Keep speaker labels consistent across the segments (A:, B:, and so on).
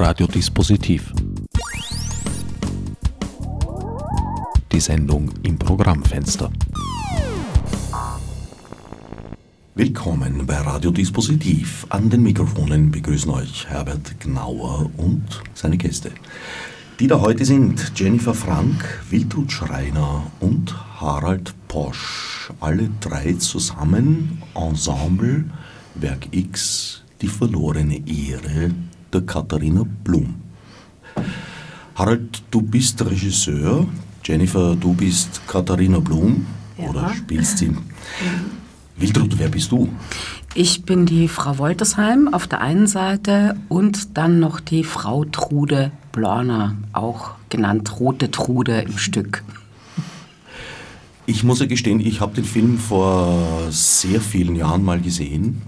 A: Radiodispositiv. Die Sendung im Programmfenster. Willkommen bei Radiodispositiv. An den Mikrofonen begrüßen euch Herbert Gnauer und seine Gäste. Die da heute sind Jennifer Frank, Wiltrud Schreiner und Harald Posch. Alle drei zusammen, Ensemble, Werk X, die verlorene Ehre der Katharina Blum. Harald, du bist Regisseur, Jennifer, du bist Katharina Blum ja. oder spielst sie. Mhm. Wiltrud, wer bist du?
B: Ich bin die Frau Woltersheim auf der einen Seite und dann noch die Frau Trude Blorner, auch genannt Rote Trude im Stück.
A: Ich muss ja gestehen, ich habe den Film vor sehr vielen Jahren mal gesehen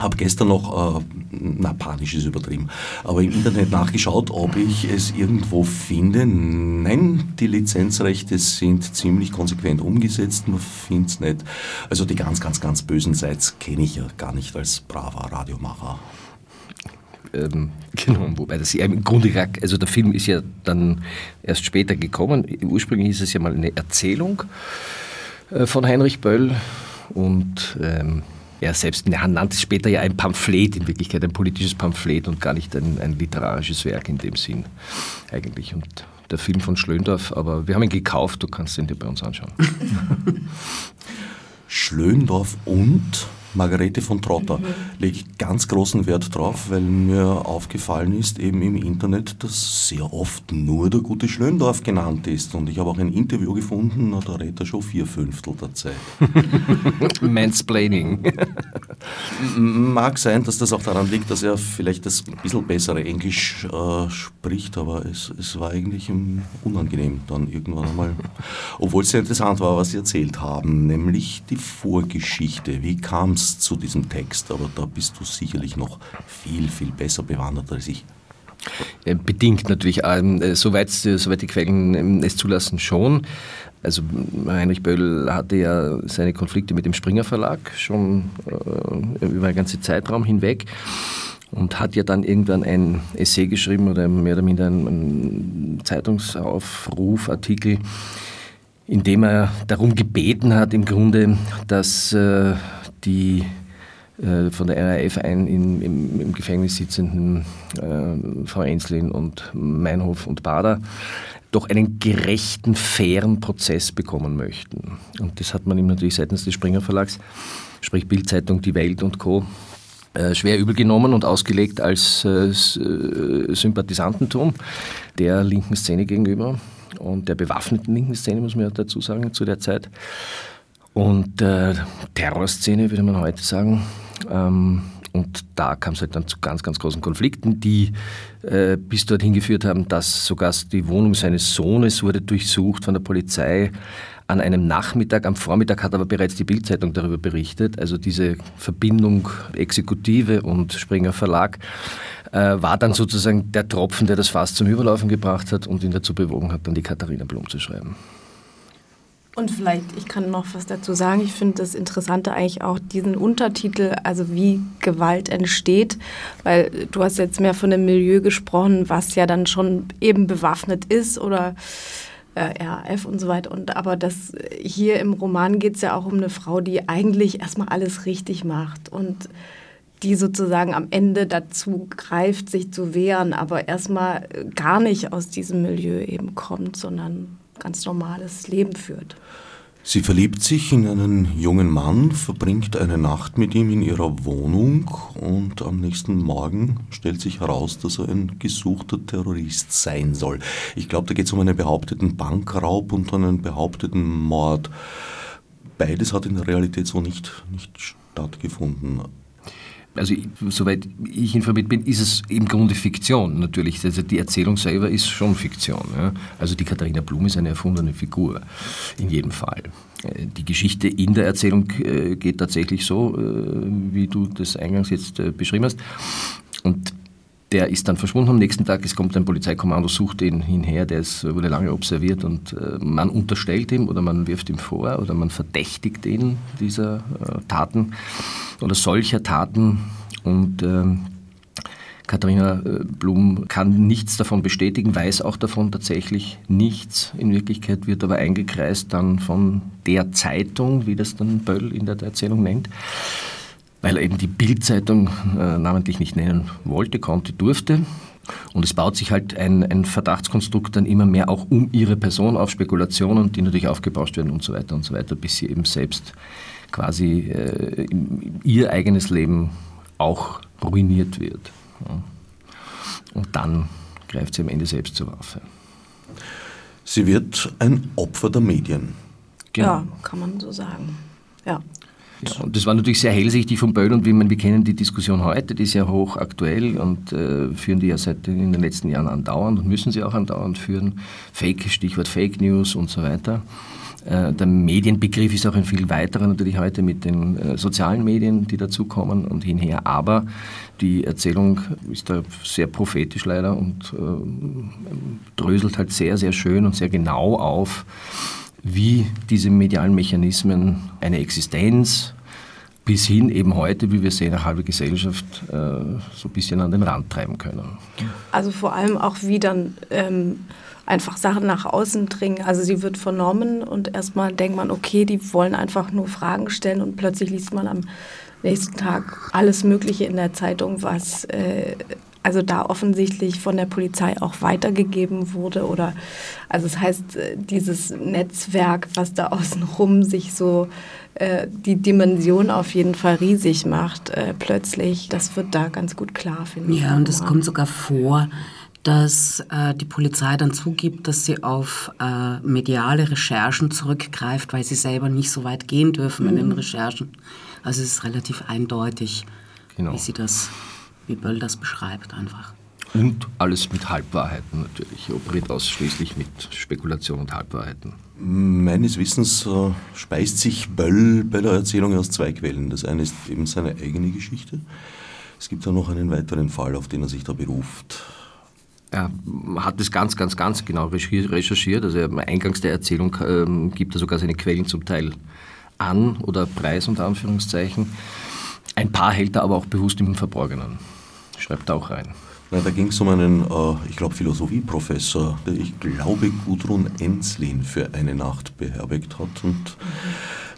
A: habe gestern noch, äh, na panisch ist übertrieben, aber im Internet nachgeschaut, ob ich es irgendwo finde. Nein, die Lizenzrechte sind ziemlich konsequent umgesetzt, man findet es nicht. Also die ganz, ganz, ganz bösen Seits kenne ich ja gar nicht als braver Radiomacher.
C: Ähm, genau, wobei das ja im Grunde, also der Film ist ja dann erst später gekommen. Ursprünglich ist es ja mal eine Erzählung äh, von Heinrich Böll und ähm, er selbst nannte es später ja ein Pamphlet, in Wirklichkeit ein politisches Pamphlet und gar nicht ein, ein literarisches Werk in dem Sinn eigentlich. Und der Film von Schlöndorff, aber wir haben ihn gekauft, du kannst ihn dir bei uns anschauen.
A: Schlöndorff und Margarete von Trotter. Mhm. Lege ich ganz großen Wert drauf, weil mir aufgefallen ist, eben im Internet, dass sehr oft nur der gute Schlöndorf genannt ist. Und ich habe auch ein Interview gefunden, da redet er schon vier Fünftel der Zeit.
C: Mansplaining.
A: Mag sein, dass das auch daran liegt, dass er vielleicht das ein bisschen bessere Englisch äh, spricht, aber es, es war eigentlich unangenehm dann irgendwann einmal. Obwohl es sehr interessant war, was Sie erzählt haben, nämlich die Vorgeschichte. Wie kam kannst zu diesem Text, aber da bist du sicherlich noch viel, viel besser bewandert als ich.
C: Bedingt natürlich, ähm, äh, soweit, soweit die Quellen ähm, es zulassen schon. Also Heinrich Böll hatte ja seine Konflikte mit dem Springer Verlag schon äh, über einen ganzen Zeitraum hinweg und hat ja dann irgendwann ein Essay geschrieben oder mehr oder minder einen Zeitungsaufruf, Artikel, in dem er darum gebeten hat, im Grunde, dass äh, die äh, von der RAF ein in, im, im, Gefängnis sitzenden äh, Frau Enslin und Meinhof und Bader doch einen gerechten, fairen Prozess bekommen möchten. Und das hat man ihm natürlich seitens des Springer Verlags, sprich Bildzeitung, Die Welt und Co., äh, schwer übel genommen und ausgelegt als äh, äh, Sympathisantentum der linken Szene gegenüber und der bewaffneten linken Szene, muss man ja dazu sagen, zu der Zeit. Und äh, Terrorszene, würde man heute sagen. Ähm, und da kam es halt dann zu ganz, ganz großen Konflikten, die äh, bis dorthin geführt haben, dass sogar die Wohnung seines Sohnes wurde durchsucht von der Polizei an einem Nachmittag. Am Vormittag hat aber bereits die Bildzeitung darüber berichtet. Also diese Verbindung Exekutive und Springer Verlag war dann sozusagen der Tropfen, der das Fass zum Überlaufen gebracht hat und ihn dazu bewogen hat, dann die Katharina Blum zu schreiben.
D: Und vielleicht, ich kann noch was dazu sagen. Ich finde das Interessante eigentlich auch diesen Untertitel, also wie Gewalt entsteht, weil du hast jetzt mehr von dem Milieu gesprochen, was ja dann schon eben bewaffnet ist oder äh, RAF und so weiter. Und aber das hier im Roman geht es ja auch um eine Frau, die eigentlich erstmal alles richtig macht und die sozusagen am Ende dazu greift, sich zu wehren, aber erstmal gar nicht aus diesem Milieu eben kommt, sondern ganz normales Leben führt.
A: Sie verliebt sich in einen jungen Mann, verbringt eine Nacht mit ihm in ihrer Wohnung und am nächsten Morgen stellt sich heraus, dass er ein gesuchter Terrorist sein soll. Ich glaube, da geht es um einen behaupteten Bankraub und einen behaupteten Mord. Beides hat in der Realität so nicht, nicht stattgefunden
C: also soweit ich informiert bin, ist es im Grunde Fiktion natürlich. Also die Erzählung selber ist schon Fiktion. Ja? Also die Katharina Blum ist eine erfundene Figur, in jedem Fall. Äh, die Geschichte in der Erzählung äh, geht tatsächlich so, äh, wie du das eingangs jetzt beschrieben hast. Und der ist dann verschwunden am nächsten Tag. Es kommt ein Polizeikommando, sucht ihn hinher. Der ist, wurde lange observiert und man unterstellt ihm oder man wirft ihm vor oder man verdächtigt ihn dieser Taten oder solcher Taten. Und ähm, Katharina äh, Blum kann nichts davon bestätigen, weiß auch davon tatsächlich nichts. In Wirklichkeit wird aber eingekreist dann von der Zeitung, wie das dann Böll in der Erzählung nennt, weil er eben die Bildzeitung äh, namentlich nicht nennen wollte, konnte, durfte. Und es baut sich halt ein, ein, Verdachtskonstrukt dann immer mehr auch um ihre Person auf, Spekulationen, die natürlich aufgebauscht werden und so weiter und so weiter, bis sie eben selbst quasi äh, ihr eigenes Leben auch ruiniert wird. Ja. Und dann greift sie am Ende selbst zur Waffe.
A: Sie wird ein Opfer der Medien.
D: Genau. Ja, kann man so sagen. Ja.
C: Ja, und das war natürlich sehr hellsichtig von Böll und wie man, wir kennen die Diskussion heute, die ist ja hochaktuell und äh, führen die ja seit in den letzten Jahren andauernd und müssen sie auch andauernd führen. Fake, Stichwort Fake News und so weiter. Äh, der Medienbegriff ist auch ein viel weiterer natürlich heute mit den äh, sozialen Medien, die dazukommen und hinher. Aber die Erzählung ist da sehr prophetisch leider und äh, dröselt halt sehr, sehr schön und sehr genau auf, wie diese medialen Mechanismen eine Existenz bis hin eben heute, wie wir sehen, eine halbe Gesellschaft äh, so ein bisschen an den Rand treiben können.
D: Also vor allem auch wie dann ähm, einfach Sachen nach außen dringen. Also sie wird vernommen und erstmal denkt man, okay, die wollen einfach nur Fragen stellen und plötzlich liest man am nächsten Tag alles Mögliche in der Zeitung, was äh, also da offensichtlich von der Polizei auch weitergegeben wurde oder also das heißt äh, dieses Netzwerk, was da außenrum sich so äh, die Dimension auf jeden Fall riesig macht, äh, plötzlich, das wird da ganz gut klar, finde
B: ich. Ja, und es kommt sogar vor, dass äh, die Polizei dann zugibt, dass sie auf äh, mediale Recherchen zurückgreift, weil sie selber nicht so weit gehen dürfen mhm. in den mhm. Recherchen. Also es ist relativ eindeutig, genau. wie sie das wie Böll das beschreibt einfach.
C: Und alles mit Halbwahrheiten natürlich, operiert ausschließlich mit Spekulation und Halbwahrheiten.
A: Meines Wissens äh, speist sich Böll bei der Erzählung aus zwei Quellen. Das eine ist eben seine eigene Geschichte. Es gibt ja noch einen weiteren Fall, auf den er sich da beruft.
C: Er hat das ganz, ganz, ganz genau recherchiert. Also eingangs der Erzählung ähm, gibt er sogar seine Quellen zum Teil an oder preis unter Anführungszeichen. Ein paar hält er aber auch bewusst im Verborgenen schreibt auch rein.
A: Nein, da ging es um einen, äh, ich glaube, Philosophieprofessor, der ich glaube Gudrun Enslin für eine Nacht beherbergt hat und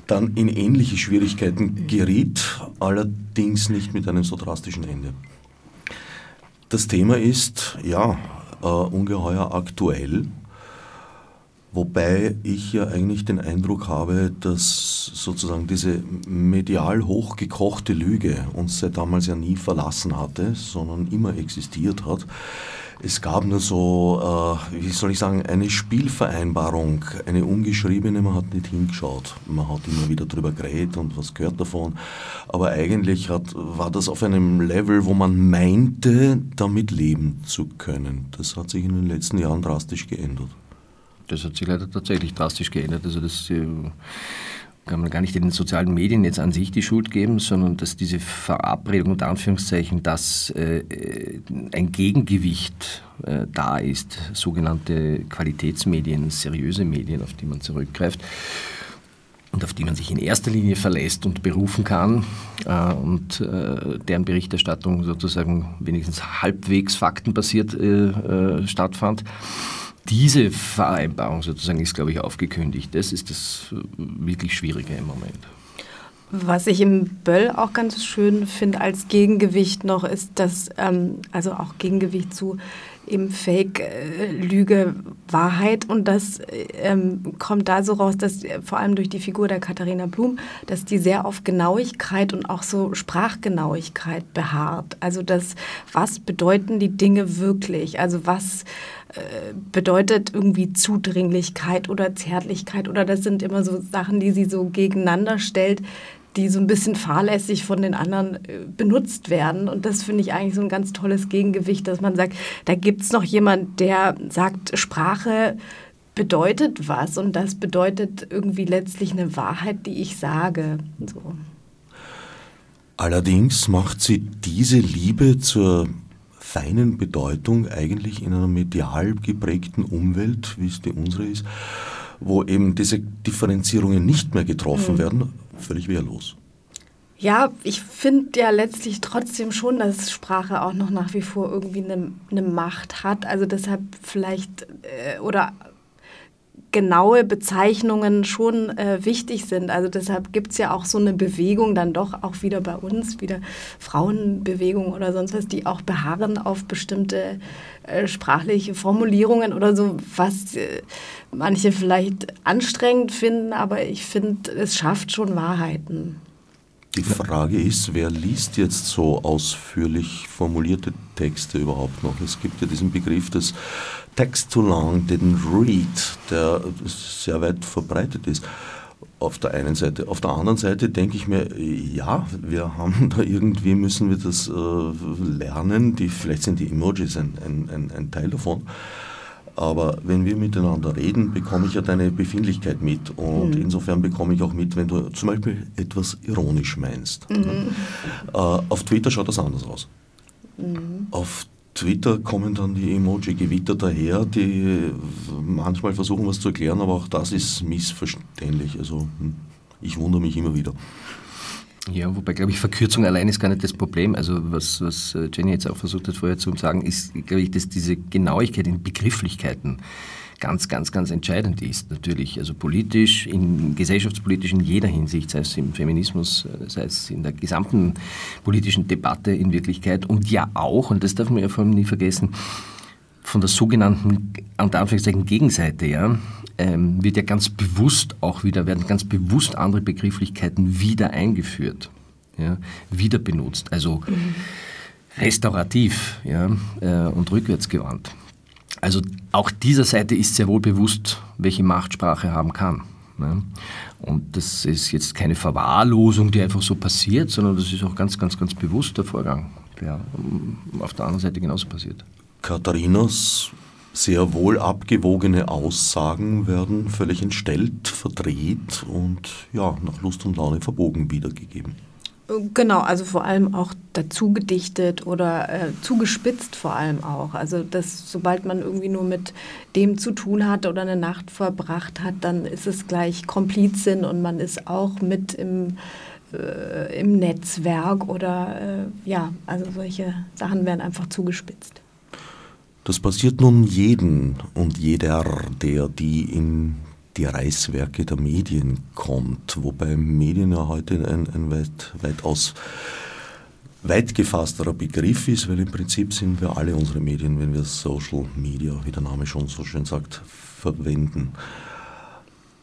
A: dann in ähnliche Schwierigkeiten geriet, allerdings nicht mit einem so drastischen Ende. Das Thema ist, ja, äh, ungeheuer aktuell Wobei ich ja eigentlich den Eindruck habe, dass sozusagen diese medial hochgekochte Lüge uns seit damals ja nie verlassen hatte, sondern immer existiert hat. Es gab nur so, äh, wie soll ich sagen, eine Spielvereinbarung, eine ungeschriebene, man hat nicht hingeschaut. Man hat immer wieder drüber geredet und was gehört davon. Aber eigentlich hat, war das auf einem Level, wo man meinte, damit leben zu können. Das hat sich in den letzten Jahren drastisch geändert.
C: Das hat sich leider tatsächlich drastisch geändert. Also das äh, kann man gar nicht den sozialen Medien jetzt an sich die Schuld geben, sondern dass diese Verabredung unter Anführungszeichen, dass äh, ein Gegengewicht äh, da ist, sogenannte Qualitätsmedien, seriöse Medien, auf die man zurückgreift und auf die man sich in erster Linie verlässt und berufen kann äh, und äh, deren Berichterstattung sozusagen wenigstens halbwegs faktenbasiert äh, äh stattfand diese Vereinbarung sozusagen ist, glaube ich, aufgekündigt. Das ist das wirklich Schwierige im Moment.
D: Was ich im Böll auch ganz schön finde als Gegengewicht noch ist, dass, ähm, also auch Gegengewicht zu eben Fake, äh, Lüge, Wahrheit. Und das ähm, kommt da so raus, dass äh, vor allem durch die Figur der Katharina Blum, dass die sehr auf Genauigkeit und auch so Sprachgenauigkeit beharrt. Also das, was bedeuten die Dinge wirklich? Also was äh, bedeutet irgendwie Zudringlichkeit oder Zärtlichkeit oder das sind immer so Sachen, die sie so gegeneinander stellt, die so ein bisschen fahrlässig von den anderen äh, benutzt werden. Und das finde ich eigentlich so ein ganz tolles Gegengewicht, dass man sagt, da gibt es noch jemand, der sagt, Sprache bedeutet was und das bedeutet irgendwie letztlich eine Wahrheit, die ich sage. So.
A: Allerdings macht sie diese Liebe zur feinen Bedeutung eigentlich in einer medial geprägten Umwelt, wie es die unsere ist, wo eben diese Differenzierungen nicht mehr getroffen mhm. werden, völlig wehrlos.
D: Ja, ich finde ja letztlich trotzdem schon, dass Sprache auch noch nach wie vor irgendwie eine, eine Macht hat. Also deshalb vielleicht äh, oder genaue Bezeichnungen schon äh, wichtig sind. Also deshalb gibt es ja auch so eine Bewegung dann doch auch wieder bei uns, wieder Frauenbewegung oder sonst was, die auch beharren auf bestimmte äh, sprachliche Formulierungen oder so, was äh, manche vielleicht anstrengend finden, aber ich finde, es schafft schon Wahrheiten.
A: Die Frage ist, wer liest jetzt so ausführlich formulierte Texte überhaupt noch? Es gibt ja diesen Begriff des Text too long didn't read, der sehr weit verbreitet ist. Auf der einen Seite. Auf der anderen Seite denke ich mir, ja, wir haben da irgendwie, müssen wir das äh, lernen. Die, vielleicht sind die Emojis ein, ein, ein Teil davon. Aber wenn wir miteinander reden, bekomme ich ja deine Befindlichkeit mit. Und mhm. insofern bekomme ich auch mit, wenn du zum Beispiel etwas ironisch meinst. Mhm. Äh, auf Twitter schaut das anders aus. Mhm. Auf Twitter kommen dann die Emoji-Gewitter daher, die manchmal versuchen, was zu erklären, aber auch das ist missverständlich. Also hm, ich wundere mich immer wieder.
C: Ja, wobei, glaube ich, Verkürzung allein ist gar nicht das Problem. Also was, was äh, Jenny jetzt auch versucht hat vorher zu sagen, ist, glaube ich, dass diese Genauigkeit in Begrifflichkeiten ganz, ganz, ganz entscheidend ist. Natürlich, also politisch, in gesellschaftspolitisch in jeder Hinsicht, sei es im Feminismus, äh, sei es in der gesamten politischen Debatte in Wirklichkeit und ja auch, und das darf man ja vor allem nie vergessen, von der sogenannten, unter Anführungszeichen, Gegenseite, ja, ähm, wird ja ganz bewusst auch wieder, werden ganz bewusst andere Begrifflichkeiten wieder eingeführt, ja, wieder benutzt, also mhm. restaurativ ja, äh, und rückwärtsgewandt. Also auch dieser Seite ist sehr wohl bewusst, welche Macht Sprache haben kann. Ne? Und das ist jetzt keine Verwahrlosung, die einfach so passiert, sondern das ist auch ganz, ganz, ganz bewusst der Vorgang, der auf der anderen Seite genauso passiert.
A: Katharinas sehr wohl abgewogene Aussagen werden völlig entstellt, verdreht und ja, nach Lust und Laune verbogen wiedergegeben.
D: Genau, also vor allem auch dazu gedichtet oder äh, zugespitzt vor allem auch. Also dass sobald man irgendwie nur mit dem zu tun hat oder eine Nacht verbracht hat, dann ist es gleich Komplizin und man ist auch mit im, äh, im Netzwerk oder äh, ja, also solche Sachen werden einfach zugespitzt.
A: Das passiert nun jeden und jeder, der die in die Reißwerke der Medien kommt, wobei Medien ja heute ein, ein weit, weitaus weit gefassterer Begriff ist, weil im Prinzip sind wir alle unsere Medien, wenn wir Social Media, wie der Name schon so schön sagt, verwenden.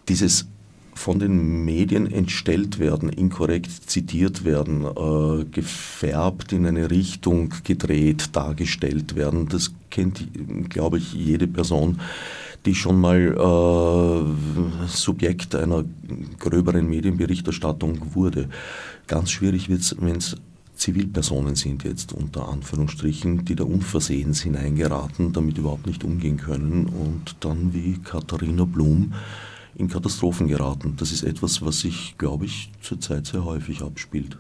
A: Dieses von den Medien entstellt werden, inkorrekt zitiert werden, äh, gefärbt in eine Richtung gedreht, dargestellt werden. Das kennt, glaube ich, jede Person, die schon mal äh, Subjekt einer gröberen Medienberichterstattung wurde. Ganz schwierig wird es, wenn es Zivilpersonen sind jetzt unter Anführungsstrichen, die da unversehens hineingeraten, damit überhaupt nicht umgehen können und dann wie Katharina Blum in Katastrophen geraten. Das ist etwas, was sich, glaube ich, zurzeit sehr häufig abspielt.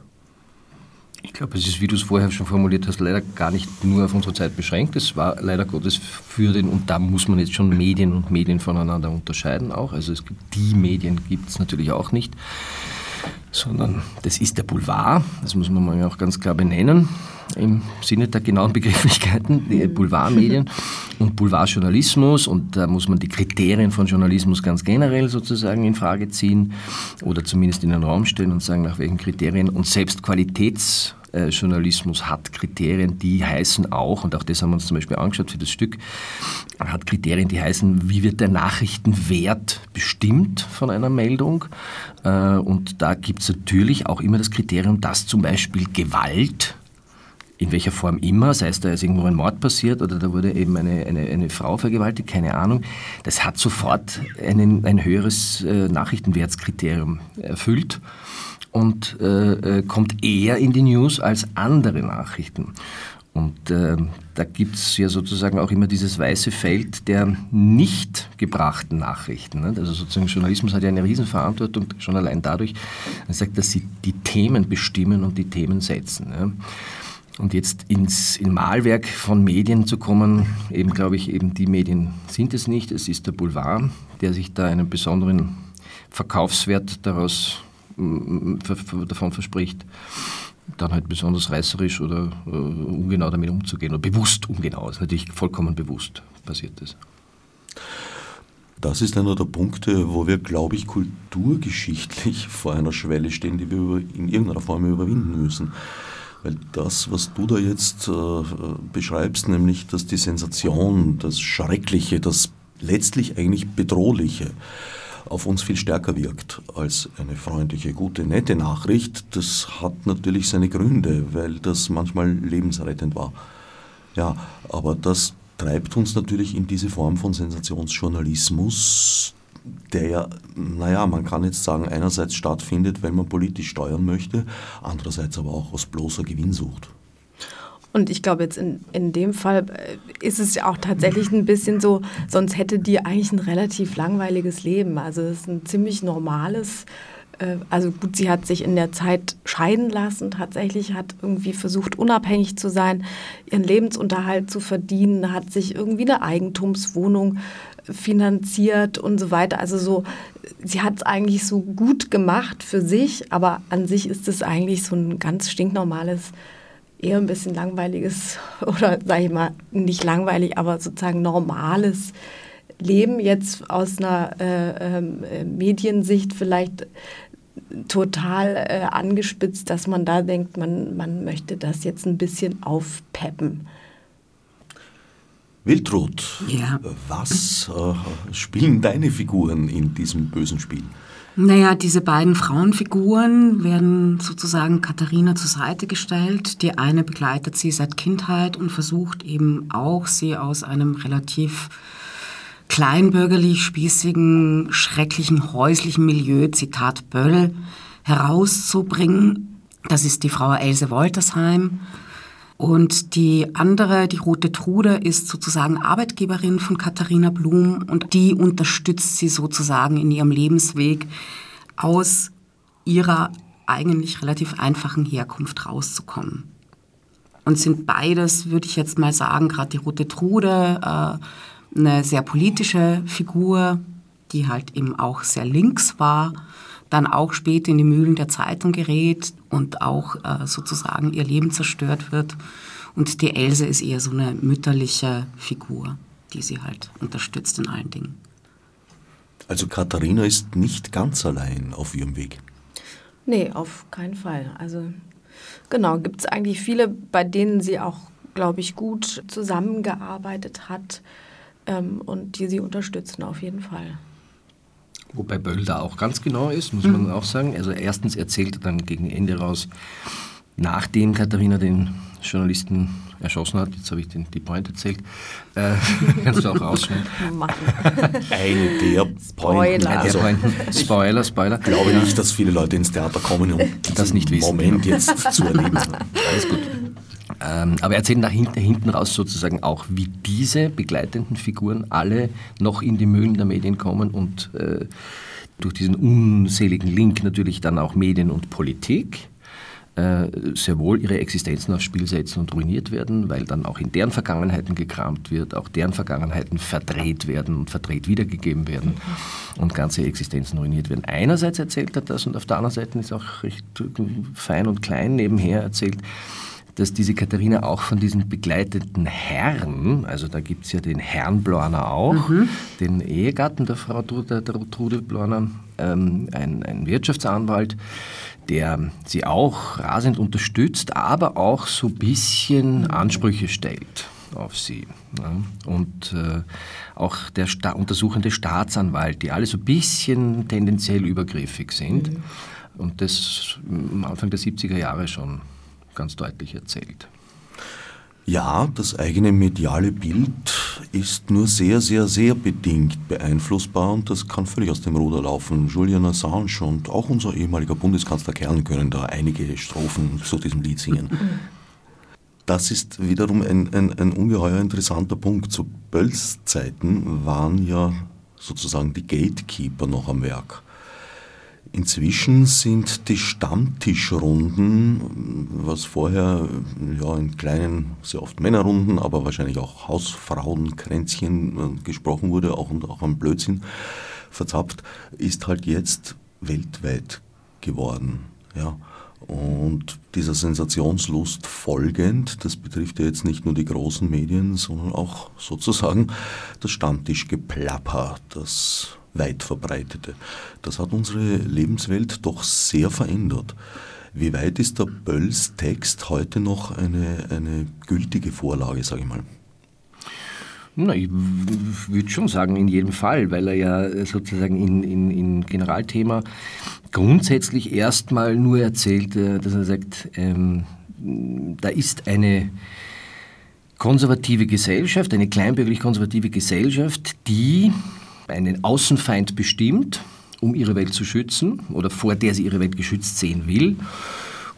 C: Ich glaube, es ist, wie du es vorher schon formuliert hast, leider gar nicht nur auf unsere Zeit beschränkt. Es war leider Gottes für den, und da muss man jetzt schon Medien und Medien voneinander unterscheiden auch. Also es gibt die Medien gibt es natürlich auch nicht sondern das ist der Boulevard, das muss man mal auch ganz klar benennen, im Sinne der genauen Begrifflichkeiten, die mhm. Boulevardmedien und Boulevardjournalismus. Und da muss man die Kriterien von Journalismus ganz generell sozusagen in Frage ziehen oder zumindest in den Raum stellen und sagen, nach welchen Kriterien. Und selbst Qualitäts äh, Journalismus hat Kriterien, die heißen auch, und auch das haben wir uns zum Beispiel angeschaut für das Stück, hat Kriterien, die heißen, wie wird der Nachrichtenwert bestimmt von einer Meldung. Äh, und da gibt es natürlich auch immer das Kriterium, dass zum Beispiel Gewalt in welcher Form immer, sei es da ist irgendwo ein Mord passiert oder da wurde eben eine, eine, eine Frau vergewaltigt, keine Ahnung, das hat sofort einen, ein höheres äh, Nachrichtenwertskriterium erfüllt und äh, äh, kommt eher in die News als andere Nachrichten. Und äh, da gibt es ja sozusagen auch immer dieses weiße Feld der nicht gebrachten Nachrichten. Ne? Also sozusagen Journalismus hat ja eine Riesenverantwortung, schon allein dadurch, dass sie die Themen bestimmen und die Themen setzen. Ne? Und jetzt ins in Malwerk von Medien zu kommen, eben glaube ich, eben die Medien sind es nicht, es ist der Boulevard, der sich da einen besonderen Verkaufswert daraus davon verspricht, dann halt besonders reißerisch oder äh, ungenau damit umzugehen oder bewusst ungenau. Das ist natürlich vollkommen bewusst passiert das.
A: Das ist einer der Punkte, wo wir, glaube ich, kulturgeschichtlich vor einer Schwelle stehen, die wir in irgendeiner Form überwinden müssen. Weil das, was du da jetzt äh, beschreibst, nämlich dass die Sensation, das Schreckliche, das letztlich eigentlich Bedrohliche auf uns viel stärker wirkt als eine freundliche, gute, nette Nachricht, das hat natürlich seine Gründe, weil das manchmal lebensrettend war. Ja, aber das treibt uns natürlich in diese Form von Sensationsjournalismus, der ja, naja, man kann jetzt sagen, einerseits stattfindet, wenn man politisch steuern möchte, andererseits aber auch aus bloßer Gewinnsucht.
D: Und ich glaube, jetzt in, in dem Fall äh, ist es ja auch tatsächlich ein bisschen so, sonst hätte die eigentlich ein relativ langweiliges Leben. Also es ist ein ziemlich normales, äh, also gut, sie hat sich in der Zeit scheiden lassen, tatsächlich hat irgendwie versucht, unabhängig zu sein, ihren Lebensunterhalt zu verdienen, hat sich irgendwie eine Eigentumswohnung finanziert und so weiter. Also so, sie hat es eigentlich so gut gemacht für sich, aber an sich ist es eigentlich so ein ganz stinknormales eher ein bisschen langweiliges oder sage ich mal nicht langweilig, aber sozusagen normales Leben jetzt aus einer äh, äh, Mediensicht vielleicht total äh, angespitzt, dass man da denkt, man, man möchte das jetzt ein bisschen aufpeppen.
A: Wildrut, ja. was äh, spielen deine Figuren in diesem bösen Spiel?
B: Naja, diese beiden Frauenfiguren werden sozusagen Katharina zur Seite gestellt. Die eine begleitet sie seit Kindheit und versucht eben auch, sie aus einem relativ kleinbürgerlich, spießigen, schrecklichen, häuslichen Milieu, Zitat Böll, herauszubringen. Das ist die Frau Else Woltersheim. Und die andere, die Rote Trude, ist sozusagen Arbeitgeberin von Katharina Blum und die unterstützt sie sozusagen in ihrem Lebensweg aus ihrer eigentlich relativ einfachen Herkunft rauszukommen. Und sind beides, würde ich jetzt mal sagen, gerade die Rote Trude, äh, eine sehr politische Figur, die halt eben auch sehr links war dann auch später in die Mühlen der Zeitung gerät und auch äh, sozusagen ihr Leben zerstört wird. Und die Else ist eher so eine mütterliche Figur, die sie halt unterstützt in allen Dingen.
A: Also Katharina ist nicht ganz allein auf ihrem Weg.
D: Nee, auf keinen Fall. Also genau, gibt es eigentlich viele, bei denen sie auch, glaube ich, gut zusammengearbeitet hat ähm, und die sie unterstützen auf jeden Fall.
C: Wobei Böll da auch ganz genau ist, muss man mhm. auch sagen. Also erstens erzählt er dann gegen Ende raus, nachdem Katharina den Journalisten erschossen hat, jetzt habe ich den, die Point erzählt, äh, kannst du auch rausschneiden.
A: Eine der Pointen.
C: Spoiler. Also, Spoiler, Spoiler.
A: Ich glaube nicht, dass viele Leute ins Theater kommen, um
C: das nicht wissen.
A: Moment jetzt zu erleben.
C: Alles gut. Ähm, aber er erzählt nach hinten, hinten raus sozusagen auch, wie diese begleitenden Figuren alle noch in die Mühlen der Medien kommen und äh, durch diesen unseligen Link natürlich dann auch Medien und Politik äh, sehr wohl ihre Existenzen aufs Spiel setzen und ruiniert werden, weil dann auch in deren Vergangenheiten gekramt wird, auch deren Vergangenheiten verdreht werden und verdreht wiedergegeben werden und ganze Existenzen ruiniert werden. Einerseits erzählt er das und auf der anderen Seite ist auch recht fein und klein nebenher erzählt, dass diese Katharina auch von diesen begleiteten Herren, also da gibt es ja den Herrn Blorner auch, mhm. den Ehegatten der Frau der, der Trude Blorner, ähm, ein, ein Wirtschaftsanwalt, der sie auch rasend unterstützt, aber auch so ein bisschen Ansprüche stellt auf sie. Ja. Und äh, auch der Sta untersuchende Staatsanwalt, die alle so ein bisschen tendenziell übergriffig sind. Mhm. Und das am Anfang der 70er Jahre schon ganz deutlich erzählt.
A: Ja, das eigene mediale Bild ist nur sehr, sehr, sehr bedingt beeinflussbar und das kann völlig aus dem Ruder laufen. Julian Assange und auch unser ehemaliger Bundeskanzler Kern können da einige Strophen zu diesem Lied singen. Das ist wiederum ein, ein, ein ungeheuer interessanter Punkt. Zu Bölls Zeiten waren ja sozusagen die Gatekeeper noch am Werk. Inzwischen sind die Stammtischrunden, was vorher ja, in kleinen, sehr oft Männerrunden, aber wahrscheinlich auch Hausfrauenkränzchen äh, gesprochen wurde, auch und auch am Blödsinn verzapft, ist halt jetzt weltweit geworden. Ja. Und dieser Sensationslust folgend, das betrifft ja jetzt nicht nur die großen Medien, sondern auch sozusagen das Stammtischgeplapper, das weit verbreitete. Das hat unsere Lebenswelt doch sehr verändert. Wie weit ist der Bölls Text heute noch eine, eine gültige Vorlage, sage ich mal?
C: Na, ich würde schon sagen, in jedem Fall, weil er ja sozusagen in, in, in Generalthema grundsätzlich erstmal nur erzählt, äh, dass er sagt, ähm, da ist eine konservative Gesellschaft, eine kleinbürgerlich konservative Gesellschaft, die einen Außenfeind bestimmt, um ihre Welt zu schützen oder vor der sie ihre Welt geschützt sehen will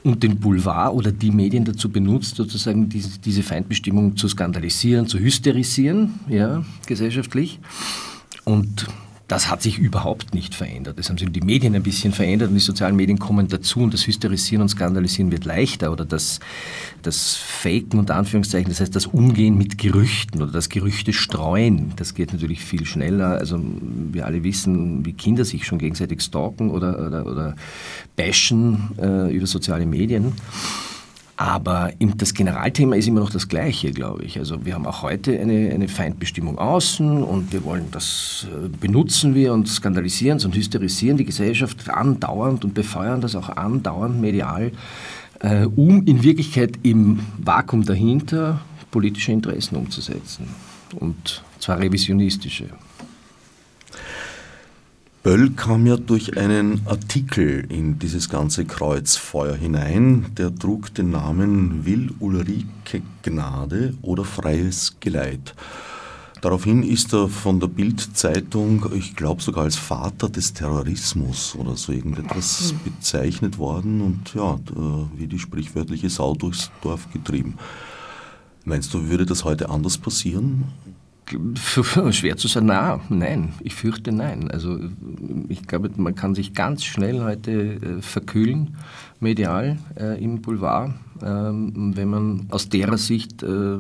C: und den Boulevard oder die Medien dazu benutzt, sozusagen diese, Feindbestimmung zu skandalisieren, zu hysterisieren, ja, gesellschaftlich. Und das hat sich überhaupt nicht verändert. Das haben sich die Medien ein bisschen verändert und die sozialen Medien kommen dazu und das Hysterisieren und Skandalisieren wird leichter oder das, das Faken und Anführungszeichen, das heißt das Umgehen mit Gerüchten oder das Gerüchte streuen, das geht natürlich viel schneller. Also wir alle wissen, wie Kinder sich schon gegenseitig stalken oder, oder, oder bashen äh, über soziale Medien. Aber das Generalthema ist immer noch das gleiche, glaube ich. Also wir haben auch heute eine, eine Feindbestimmung außen und wir wollen das äh, benutzen wir und skandalisieren und hysterisieren die Gesellschaft andauernd und befeuern das auch andauernd medial, äh, um in Wirklichkeit im Vakuum dahinter politische Interessen umzusetzen. Und zwar revisionistische.
A: Böll kam ja durch einen Artikel in dieses ganze Kreuzfeuer hinein, der trug den Namen Will Ulrike Gnade oder Freies Geleit. Daraufhin ist er von der Bild-Zeitung, ich glaube sogar als Vater des Terrorismus oder so irgendetwas bezeichnet worden und ja, wie die sprichwörtliche Sau durchs Dorf getrieben. Meinst du, würde das heute anders passieren?
C: Schwer zu sagen, na, nein, ich fürchte nein. Also ich glaube, man kann sich ganz schnell heute äh, verkühlen, medial äh, im Boulevard ähm, wenn man aus derer Sicht äh,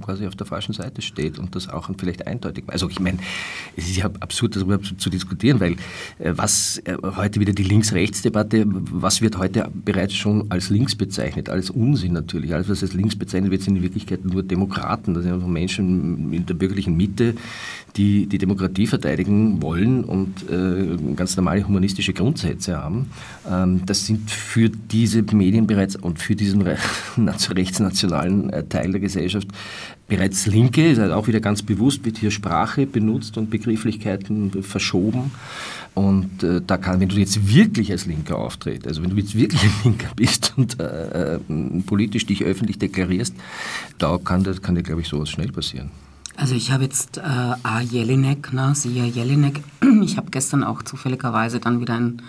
C: quasi auf der falschen Seite steht und das auch vielleicht eindeutig. Also ich meine, es ist ja absurd, darüber zu diskutieren, weil äh, was äh, heute wieder die Links-Rechts-Debatte, was wird heute bereits schon als links bezeichnet, als Unsinn natürlich. Alles, was als links bezeichnet wird, sind in Wirklichkeit nur Demokraten. Das sind einfach Menschen in der bürgerlichen Mitte, die die Demokratie verteidigen wollen und ganz normale humanistische Grundsätze haben. Ähm, das sind für diese Medien bereits und für diesen rechtsnationalen äh, Teil der Gesellschaft bereits Linke, ist halt auch wieder ganz bewusst, wird hier Sprache benutzt und Begrifflichkeiten verschoben. Und äh, da kann, wenn du jetzt wirklich als Linker auftrittst, also wenn du jetzt wirklich ein Linker bist und äh, äh, politisch dich öffentlich deklarierst, da kann, kann dir, glaube ich, sowas schnell passieren.
B: Also ich habe jetzt äh, A. Jelinek, ne, Sia Jelinek, ich habe gestern auch zufälligerweise dann wieder ein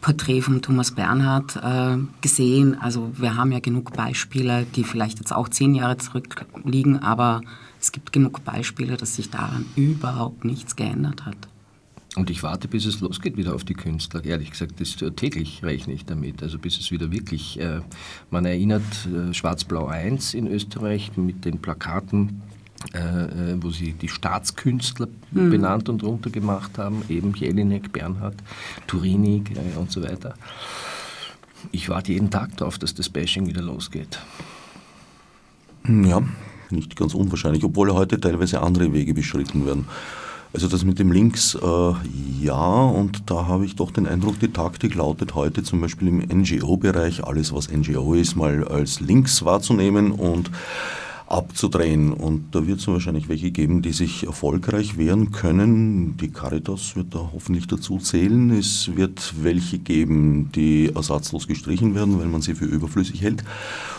B: Porträt von Thomas Bernhard äh, gesehen. Also wir haben ja genug Beispiele, die vielleicht jetzt auch zehn Jahre zurückliegen, aber es gibt genug Beispiele, dass sich daran überhaupt nichts geändert hat.
C: Und ich warte, bis es losgeht wieder auf die Künstler. Ehrlich gesagt, das, äh, täglich rechne ich damit. Also bis es wieder wirklich, äh, man erinnert äh, Schwarz-Blau 1 in Österreich mit den Plakaten äh, äh, wo sie die Staatskünstler mhm. benannt und runtergemacht haben, eben Jelinek, Bernhard, Turini äh, und so weiter. Ich warte jeden Tag darauf, dass das Bashing wieder losgeht.
A: Ja, nicht ganz unwahrscheinlich, obwohl heute teilweise andere Wege beschritten werden. Also das mit dem Links, äh, ja, und da habe ich doch den Eindruck, die Taktik lautet heute zum Beispiel im NGO-Bereich, alles was NGO ist, mal als Links wahrzunehmen und abzudrehen. Und da wird es wahrscheinlich welche geben, die sich erfolgreich wehren können. Die Caritas wird da hoffentlich dazu zählen. Es wird welche geben, die ersatzlos gestrichen werden, weil man sie für überflüssig hält.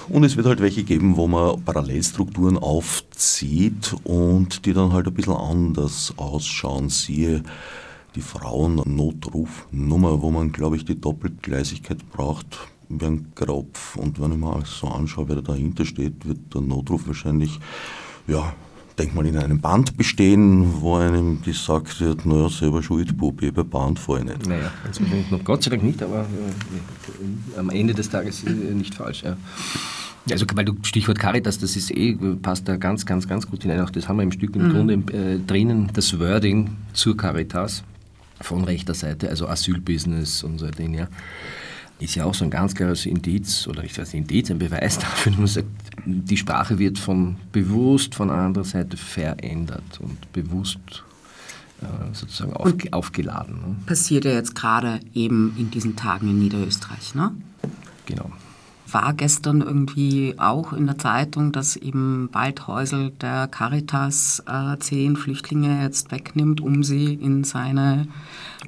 A: Und es wird halt welche geben, wo man Parallelstrukturen aufzieht und die dann halt ein bisschen anders ausschauen. Siehe die Frauennotrufnummer, wo man, glaube ich, die Doppelgleisigkeit braucht wie ein Kropf. Und wenn ich mir alles so anschaue, wer da dahinter steht, wird der Notruf wahrscheinlich, ja, denk mal in einem Band bestehen, wo einem gesagt wird, naja, selber schuld, Bubi, bei Band fahre ich nicht.
C: Naja, also noch Gott sei Dank nicht, aber äh, am Ende des Tages äh, nicht falsch. Ja. Also, weil du Stichwort Caritas, das ist eh, passt da ganz, ganz, ganz gut hinein. Auch das haben wir im Stück im mhm. Grunde äh, drinnen, das Wording zur Caritas von rechter Seite, also Asylbusiness und so Dinge. Ja. Ist ja auch so ein ganz klares Indiz, oder ich weiß nicht, Indiz, ein Beweis dafür, dass man sagt, die Sprache wird von bewusst von anderer Seite verändert und bewusst äh, sozusagen auf, aufgeladen. Ne?
B: Passiert ja jetzt gerade eben in diesen Tagen in Niederösterreich, ne?
C: Genau.
B: War gestern irgendwie auch in der Zeitung, dass eben Waldhäusel der Caritas äh, zehn Flüchtlinge jetzt wegnimmt, um sie in seine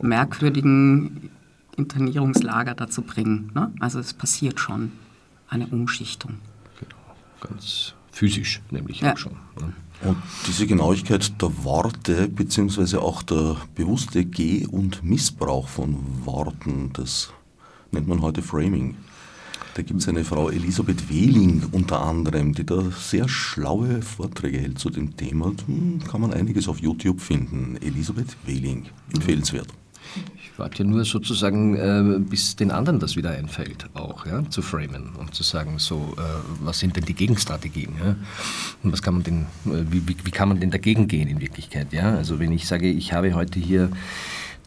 B: merkwürdigen Internierungslager dazu bringen. Ne? Also es passiert schon eine Umschichtung.
C: Genau, ganz physisch nämlich ja. auch schon. Ne?
A: Und diese Genauigkeit der Worte, beziehungsweise auch der bewusste Geh- und Missbrauch von Worten, das nennt man heute Framing. Da gibt es eine Frau Elisabeth Wehling unter anderem, die da sehr schlaue Vorträge hält zu dem Thema. Hm, kann man einiges auf YouTube finden. Elisabeth Wehling, empfehlenswert.
C: Ich warte ja nur sozusagen, äh, bis den anderen das wieder einfällt, auch ja, zu framen und zu sagen, so, äh, was sind denn die Gegenstrategien? Ja? Und was kann man denn, äh, wie, wie, wie, kann man denn dagegen gehen in Wirklichkeit? Ja? Also wenn ich sage, ich habe heute hier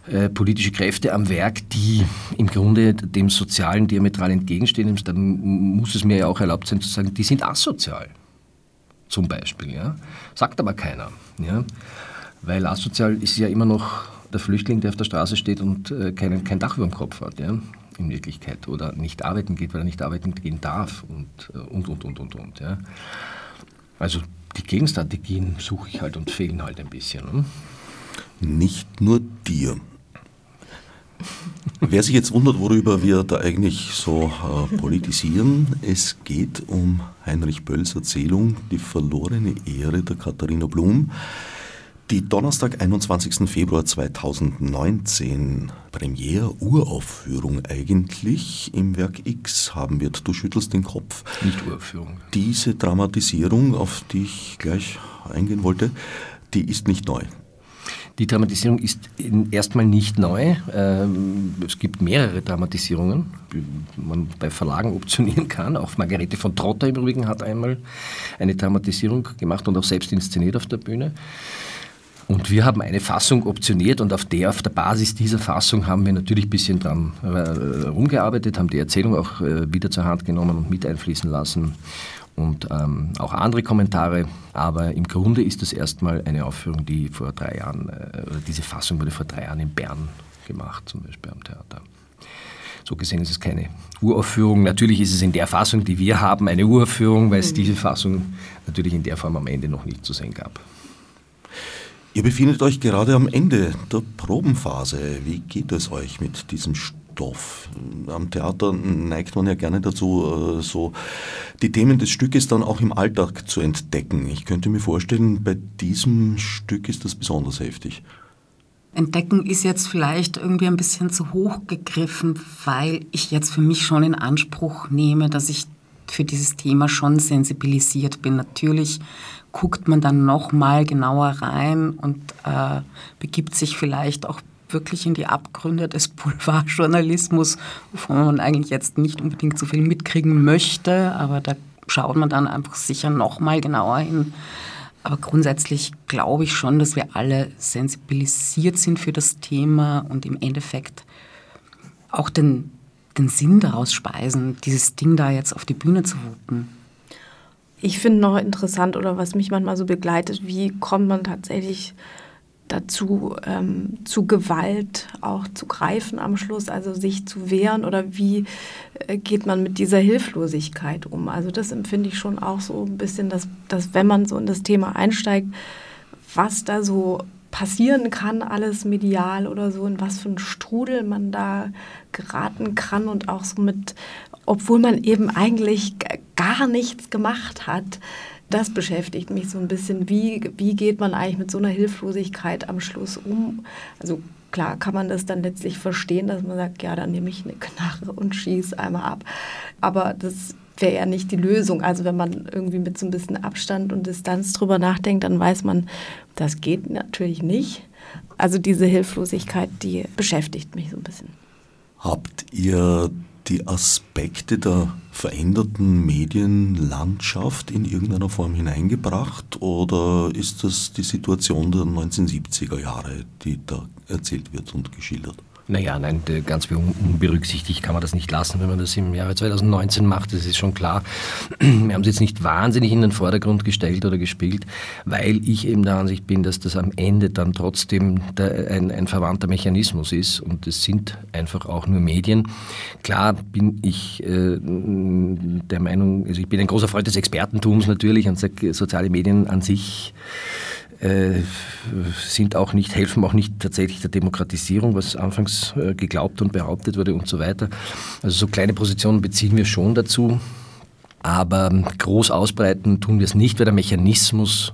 C: äh, politische Kräfte am Werk, die im Grunde dem Sozialen diametral entgegenstehen, dann muss es mir ja auch erlaubt sein zu sagen, die sind asozial. Zum Beispiel. Ja? Sagt aber keiner. Ja? Weil asozial ist ja immer noch der Flüchtling, der auf der Straße steht und äh, kein, kein Dach über dem Kopf hat, ja, in Wirklichkeit. Oder nicht arbeiten geht, weil er nicht arbeiten gehen darf und, äh, und, und, und, und, und. Ja. Also die Gegenstrategien suche ich halt und fehlen halt ein bisschen. Ne?
A: Nicht nur dir. Wer sich jetzt wundert, worüber wir da eigentlich so äh, politisieren, es geht um Heinrich Bölls Erzählung Die verlorene Ehre der Katharina Blum. Die Donnerstag, 21. Februar 2019, Premiere, Uraufführung eigentlich im Werk X haben wird. Du schüttelst den Kopf.
C: Nicht Uraufführung.
A: Diese Dramatisierung, auf die ich gleich eingehen wollte, die ist nicht neu.
C: Die Dramatisierung ist erstmal nicht neu. Ähm, es gibt mehrere Dramatisierungen, die man bei Verlagen optionieren kann. Auch Margarete von Trotter im Übrigen hat einmal eine Dramatisierung gemacht und auch selbst inszeniert auf der Bühne. Und wir haben eine Fassung optioniert und auf der, auf der Basis dieser Fassung haben wir natürlich ein bisschen dran äh, rumgearbeitet, haben die Erzählung auch äh, wieder zur Hand genommen und mit einfließen lassen und ähm, auch andere Kommentare. Aber im Grunde ist das erstmal eine Aufführung, die vor drei Jahren, äh, oder diese Fassung wurde vor drei Jahren in Bern gemacht, zum Beispiel am Theater. So gesehen ist es keine Uraufführung. Natürlich ist es in der Fassung, die wir haben, eine Uraufführung, weil es mhm. diese Fassung natürlich in der Form am Ende noch nicht zu sehen gab.
A: Ihr befindet euch gerade am Ende der Probenphase. Wie geht es euch mit diesem Stoff? Am Theater neigt man ja gerne dazu, äh, so die Themen des Stückes dann auch im Alltag zu entdecken. Ich könnte mir vorstellen, bei diesem Stück ist das besonders heftig.
B: Entdecken ist jetzt vielleicht irgendwie ein bisschen zu hoch gegriffen, weil ich jetzt für mich schon in Anspruch nehme, dass ich für dieses Thema schon sensibilisiert bin. Natürlich guckt man dann noch mal genauer rein und äh, begibt sich vielleicht auch wirklich in die Abgründe des Boulevardjournalismus, wovon man eigentlich jetzt nicht unbedingt so viel mitkriegen möchte, aber da schaut man dann einfach sicher noch mal genauer hin. Aber grundsätzlich glaube ich schon, dass wir alle sensibilisiert sind für das Thema und im Endeffekt auch den, den Sinn daraus speisen, dieses Ding da jetzt auf die Bühne zu wuppen.
D: Ich finde noch interessant oder was mich manchmal so begleitet, wie kommt man tatsächlich dazu, ähm, zu Gewalt auch zu greifen am Schluss, also sich zu wehren oder wie äh, geht man mit dieser Hilflosigkeit um? Also das empfinde ich schon auch so ein bisschen, dass, dass wenn man so in das Thema einsteigt, was da so passieren kann, alles medial oder so, in was für ein Strudel man da geraten kann und auch so mit obwohl man eben eigentlich gar nichts gemacht hat. Das beschäftigt mich so ein bisschen. Wie, wie geht man eigentlich mit so einer Hilflosigkeit am Schluss um? Also klar kann man das dann letztlich verstehen, dass man sagt, ja, dann nehme ich eine Knarre und schieße einmal ab. Aber das wäre ja nicht die Lösung. Also wenn man irgendwie mit so ein bisschen Abstand und Distanz drüber nachdenkt, dann weiß man, das geht natürlich nicht. Also diese Hilflosigkeit, die beschäftigt mich so ein bisschen.
A: Habt ihr die Aspekte der veränderten Medienlandschaft in irgendeiner Form hineingebracht oder ist das die Situation der 1970er Jahre, die da erzählt wird und geschildert?
C: Naja, nein, ganz unberücksichtigt kann man das nicht lassen, wenn man das im Jahre 2019 macht, das ist schon klar. Wir haben es jetzt nicht wahnsinnig in den Vordergrund gestellt oder gespielt, weil ich eben der Ansicht bin, dass das am Ende dann trotzdem der, ein, ein verwandter Mechanismus ist und es sind einfach auch nur Medien. Klar bin ich äh, der Meinung, also ich bin ein großer Freund des Expertentums natürlich und soziale Medien an sich sind auch nicht, helfen auch nicht tatsächlich der Demokratisierung, was anfangs äh, geglaubt und behauptet wurde und so weiter. Also so kleine Positionen beziehen wir schon dazu, aber groß ausbreiten tun wir es nicht, weil der Mechanismus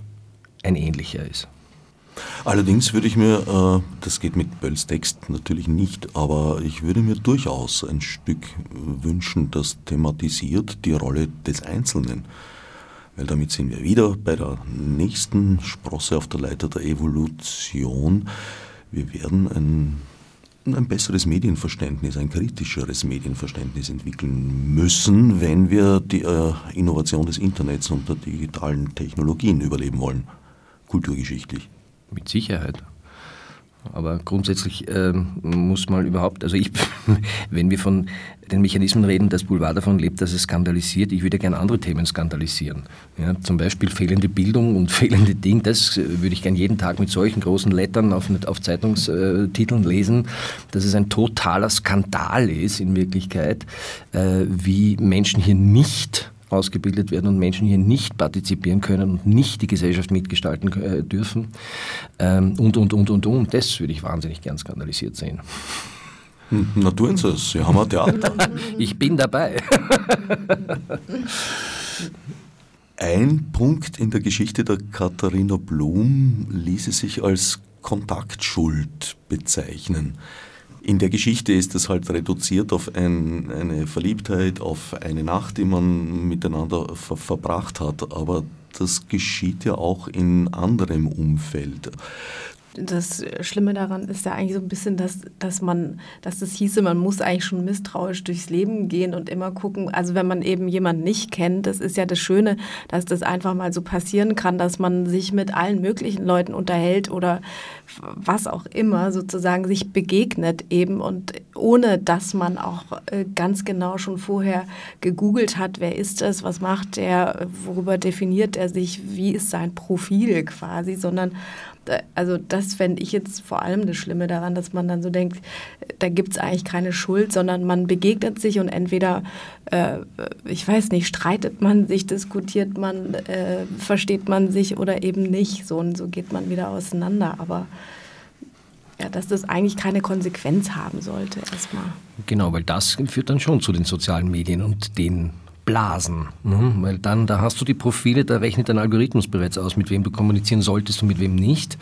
C: ein ähnlicher ist.
A: Allerdings würde ich mir, äh, das geht mit Bölls Text natürlich nicht, aber ich würde mir durchaus ein Stück wünschen, das thematisiert die Rolle des Einzelnen weil damit sind wir wieder bei der nächsten Sprosse auf der Leiter der Evolution. Wir werden ein, ein besseres Medienverständnis, ein kritischeres Medienverständnis entwickeln müssen, wenn wir die äh, Innovation des Internets und der digitalen Technologien überleben wollen, kulturgeschichtlich.
C: Mit Sicherheit. Aber grundsätzlich äh, muss man überhaupt, also ich, wenn wir von den Mechanismen reden, das Boulevard davon lebt, dass es skandalisiert, ich würde gerne andere Themen skandalisieren. Ja, zum Beispiel fehlende Bildung und fehlende Dinge, das äh, würde ich gerne jeden Tag mit solchen großen Lettern auf, auf Zeitungstiteln lesen, dass es ein totaler Skandal ist in Wirklichkeit, äh, wie Menschen hier nicht ausgebildet werden und Menschen hier nicht partizipieren können und nicht die Gesellschaft mitgestalten äh, dürfen. Ähm, und, und, und, und, und. Das würde ich wahnsinnig gern skandalisiert sehen.
A: Hm, na tun Sie es, Sie haben ein Theater.
C: ich bin dabei.
A: Ein Punkt in der Geschichte der Katharina Blum ließe sich als Kontaktschuld bezeichnen. In der Geschichte ist es halt reduziert auf ein, eine Verliebtheit, auf eine Nacht, die man miteinander ver verbracht hat. Aber das geschieht ja auch in anderem Umfeld
D: das Schlimme daran ist ja eigentlich so ein bisschen, dass, dass man, dass das hieße, man muss eigentlich schon misstrauisch durchs Leben gehen und immer gucken. Also wenn man eben jemanden nicht kennt, das ist ja das Schöne, dass das einfach mal so passieren kann, dass man sich mit allen möglichen Leuten unterhält oder was auch immer sozusagen sich begegnet eben und ohne dass man auch äh, ganz genau schon vorher gegoogelt hat, wer ist es, was macht der, worüber definiert er sich, wie ist sein Profil quasi, sondern also das fände ich jetzt vor allem das Schlimme daran, dass man dann so denkt, da gibt es eigentlich keine Schuld, sondern man begegnet sich und entweder, äh, ich weiß nicht, streitet man sich, diskutiert man, äh, versteht man sich oder eben nicht. So und so geht man wieder auseinander. Aber ja, dass das eigentlich keine Konsequenz haben sollte erstmal.
C: Genau, weil das führt dann schon zu den sozialen Medien und den Blasen. Mhm, weil dann, da hast du die Profile, da rechnet ein Algorithmus bereits aus, mit wem du kommunizieren solltest und mit wem nicht.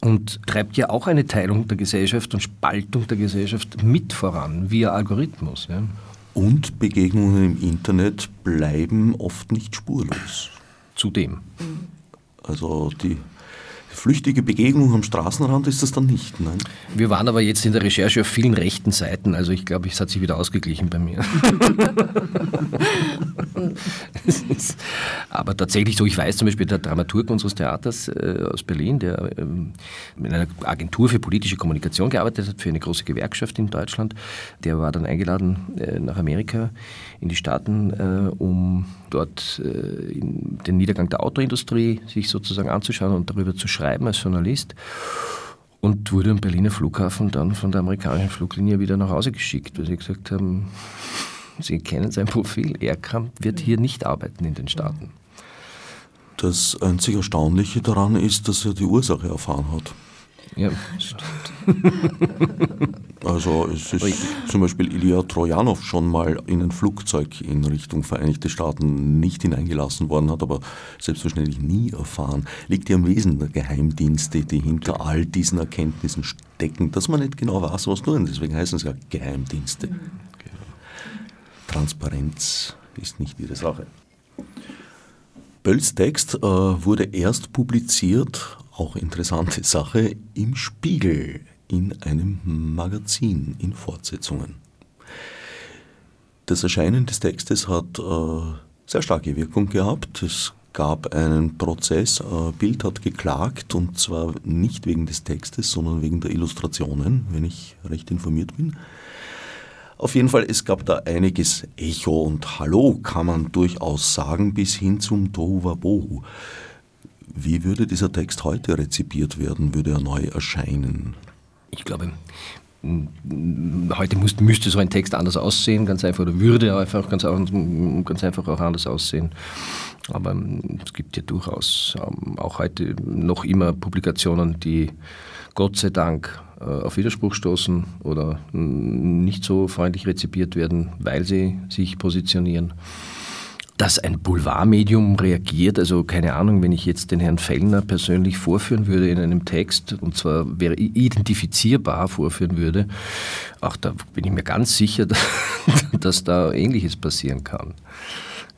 C: Und treibt ja auch eine Teilung der Gesellschaft und Spaltung der Gesellschaft mit voran, via Algorithmus. Ja.
A: Und Begegnungen im Internet bleiben oft nicht spurlos.
C: Zudem.
A: Also die flüchtige Begegnung am Straßenrand ist das dann nicht. Nein?
C: Wir waren aber jetzt in der Recherche auf vielen rechten Seiten, also ich glaube, es hat sich wieder ausgeglichen bei mir. aber tatsächlich so, ich weiß zum Beispiel, der Dramaturg unseres Theaters äh, aus Berlin, der ähm, in einer Agentur für politische Kommunikation gearbeitet hat, für eine große Gewerkschaft in Deutschland, der war dann eingeladen äh, nach Amerika in die Staaten, äh, um dort äh, den Niedergang der Autoindustrie sich sozusagen anzuschauen und darüber zu schreiben als Journalist und wurde am Berliner Flughafen dann von der amerikanischen Fluglinie wieder nach Hause geschickt, weil sie gesagt haben, sie kennen sein Profil, er kann, wird hier nicht arbeiten in den Staaten.
A: Das einzig Erstaunliche daran ist, dass er die Ursache erfahren hat.
C: Ja,
A: stimmt. Also es ist zum Beispiel Ilya Trojanov schon mal in ein Flugzeug in Richtung Vereinigte Staaten nicht hineingelassen worden, hat aber selbstverständlich nie erfahren. Liegt ja am Wesen der Geheimdienste, die hinter all diesen Erkenntnissen stecken, dass man nicht genau weiß, was tun. Deswegen heißen es ja Geheimdienste. Transparenz ist nicht ihre Sache. Bölls Text äh, wurde erst publiziert auch interessante Sache, im Spiegel in einem Magazin in Fortsetzungen. Das Erscheinen des Textes hat äh, sehr starke Wirkung gehabt. Es gab einen Prozess, äh, Bild hat geklagt und zwar nicht wegen des Textes, sondern wegen der Illustrationen, wenn ich recht informiert bin. Auf jeden Fall, es gab da einiges Echo und Hallo kann man durchaus sagen, bis hin zum Tohuwabohu. Wie würde dieser Text heute rezipiert werden, würde er neu erscheinen?
C: Ich glaube, heute muss, müsste so ein Text anders aussehen, ganz einfach, oder würde einfach ganz, ganz einfach auch anders aussehen. Aber ähm, es gibt ja durchaus ähm, auch heute noch immer Publikationen, die Gott sei Dank äh, auf Widerspruch stoßen oder nicht so freundlich rezipiert werden, weil sie sich positionieren dass ein Boulevardmedium reagiert. Also keine Ahnung, wenn ich jetzt den Herrn Fellner persönlich vorführen würde in einem Text, und zwar wäre identifizierbar vorführen würde, auch da bin ich mir ganz sicher, dass da Ähnliches passieren kann.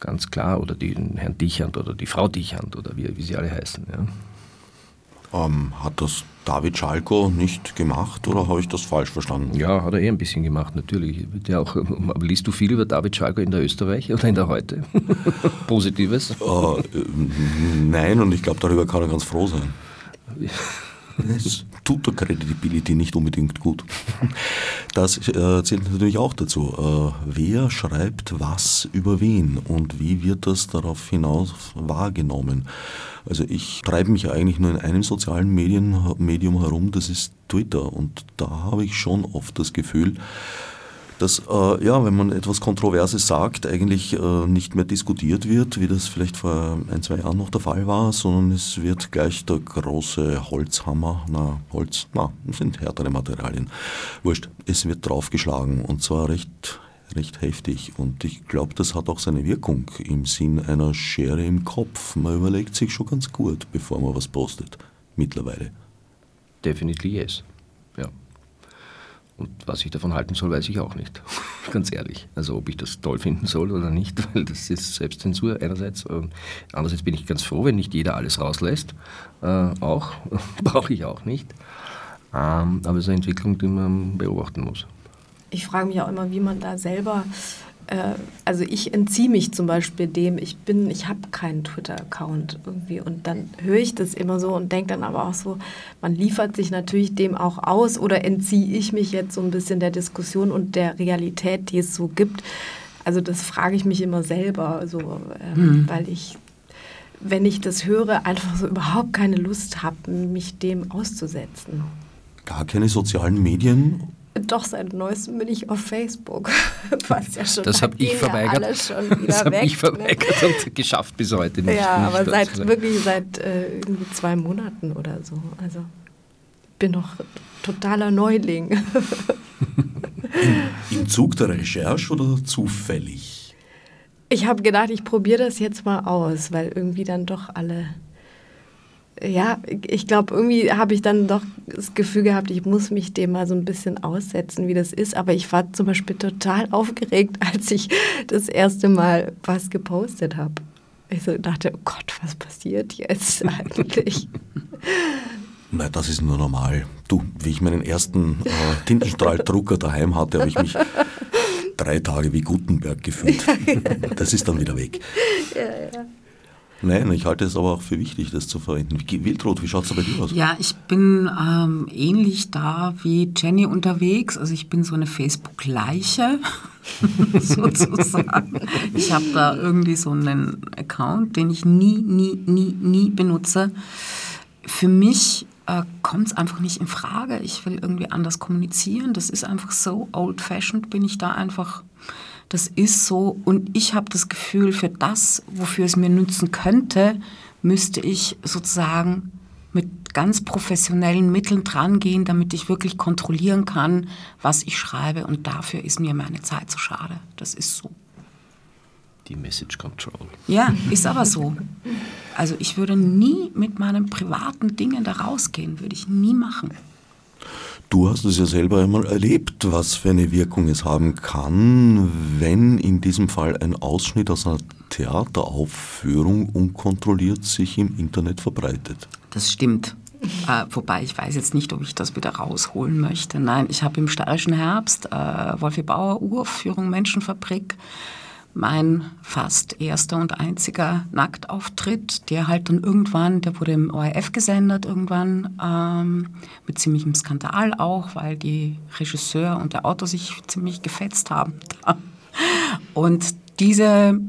C: Ganz klar. Oder den Herrn Dichand oder die Frau Dichand oder wie, wie sie alle heißen. Ja.
A: Ähm, hat das David Schalko nicht gemacht oder habe ich das falsch verstanden?
C: Ja, hat er eh ein bisschen gemacht, natürlich. Ja auch, aber liest du viel über David Schalko in der Österreich oder in der Heute? Positives?
A: Äh, nein, und ich glaube, darüber kann er ganz froh sein. Es tut der Credibility nicht unbedingt gut. Das äh, zählt natürlich auch dazu. Äh, wer schreibt was über wen und wie wird das darauf hinaus wahrgenommen? Also ich treibe mich eigentlich nur in einem sozialen Medien, Medium herum, das ist Twitter. Und da habe ich schon oft das Gefühl, dass, äh, ja, wenn man etwas Kontroverses sagt, eigentlich äh, nicht mehr diskutiert wird, wie das vielleicht vor ein, zwei Jahren noch der Fall war, sondern es wird gleich der große Holzhammer, na, Holz, na, sind härtere Materialien, wurscht, es wird draufgeschlagen und zwar recht recht heftig. Und ich glaube, das hat auch seine Wirkung im Sinn einer Schere im Kopf. Man überlegt sich schon ganz gut, bevor man was postet, mittlerweile.
C: Definitely yes. Und was ich davon halten soll, weiß ich auch nicht. Ganz ehrlich. Also ob ich das toll finden soll oder nicht, weil das ist Selbstzensur einerseits. Und andererseits bin ich ganz froh, wenn nicht jeder alles rauslässt. Äh, auch. Brauche ich auch nicht. Ähm, aber es ist eine Entwicklung, die man beobachten muss
D: ich frage mich auch immer, wie man da selber, äh, also ich entziehe mich zum Beispiel dem, ich bin, ich habe keinen Twitter-Account irgendwie und dann höre ich das immer so und denke dann aber auch so, man liefert sich natürlich dem auch aus oder entziehe ich mich jetzt so ein bisschen der Diskussion und der Realität, die es so gibt. Also das frage ich mich immer selber, so, ähm, mhm. weil ich wenn ich das höre, einfach so überhaupt keine Lust habe, mich dem auszusetzen.
A: Gar keine sozialen Medien
D: doch, seit neuestem bin ich auf Facebook.
C: Was ja schon das habe ich verweigert. das habe ich verweigert ne? und geschafft bis heute nicht.
D: Ja, nicht aber seit wirklich seit äh, irgendwie zwei Monaten oder so. Also bin noch totaler Neuling.
A: Im, Im Zug der Recherche oder zufällig?
D: Ich habe gedacht, ich probiere das jetzt mal aus, weil irgendwie dann doch alle ja, ich glaube, irgendwie habe ich dann doch das Gefühl gehabt, ich muss mich dem mal so ein bisschen aussetzen, wie das ist. Aber ich war zum Beispiel total aufgeregt, als ich das erste Mal was gepostet habe. Ich so dachte, oh Gott, was passiert jetzt eigentlich?
A: Na, das ist nur normal. Du, wie ich meinen ersten äh, Tintenstrahldrucker daheim hatte, habe ich mich drei Tage wie Gutenberg gefühlt. Das ist dann wieder weg. Ja, ja. Nein, ich halte es aber auch für wichtig, das zu verwenden. Wildrot, wie schaut es bei dir aus?
B: Ja, ich bin ähm, ähnlich da wie Jenny unterwegs. Also ich bin so eine Facebook-Leiche sozusagen. Ich habe da irgendwie so einen Account, den ich nie, nie, nie, nie benutze. Für mich äh, kommt es einfach nicht in Frage. Ich will irgendwie anders kommunizieren. Das ist einfach so old-fashioned, bin ich da einfach das ist so und ich habe das Gefühl, für das, wofür es mir nützen könnte, müsste ich sozusagen mit ganz professionellen Mitteln drangehen, damit ich wirklich kontrollieren kann, was ich schreibe und dafür ist mir meine Zeit zu schade. Das ist so.
C: Die Message Control.
B: Ja, ist aber so. Also ich würde nie mit meinen privaten Dingen da rausgehen, würde ich nie machen.
A: Du hast es ja selber einmal erlebt, was für eine Wirkung es haben kann, wenn in diesem Fall ein Ausschnitt aus einer Theateraufführung unkontrolliert sich im Internet verbreitet.
B: Das stimmt. Äh, wobei ich weiß jetzt nicht, ob ich das wieder rausholen möchte. Nein, ich habe im steirischen Herbst äh, Wolfi Bauer Uraufführung Menschenfabrik mein fast erster und einziger Nacktauftritt, der halt dann irgendwann, der wurde im ORF gesendet irgendwann, ähm, mit ziemlichem Skandal auch, weil die Regisseur und der Autor sich ziemlich gefetzt haben. Und diese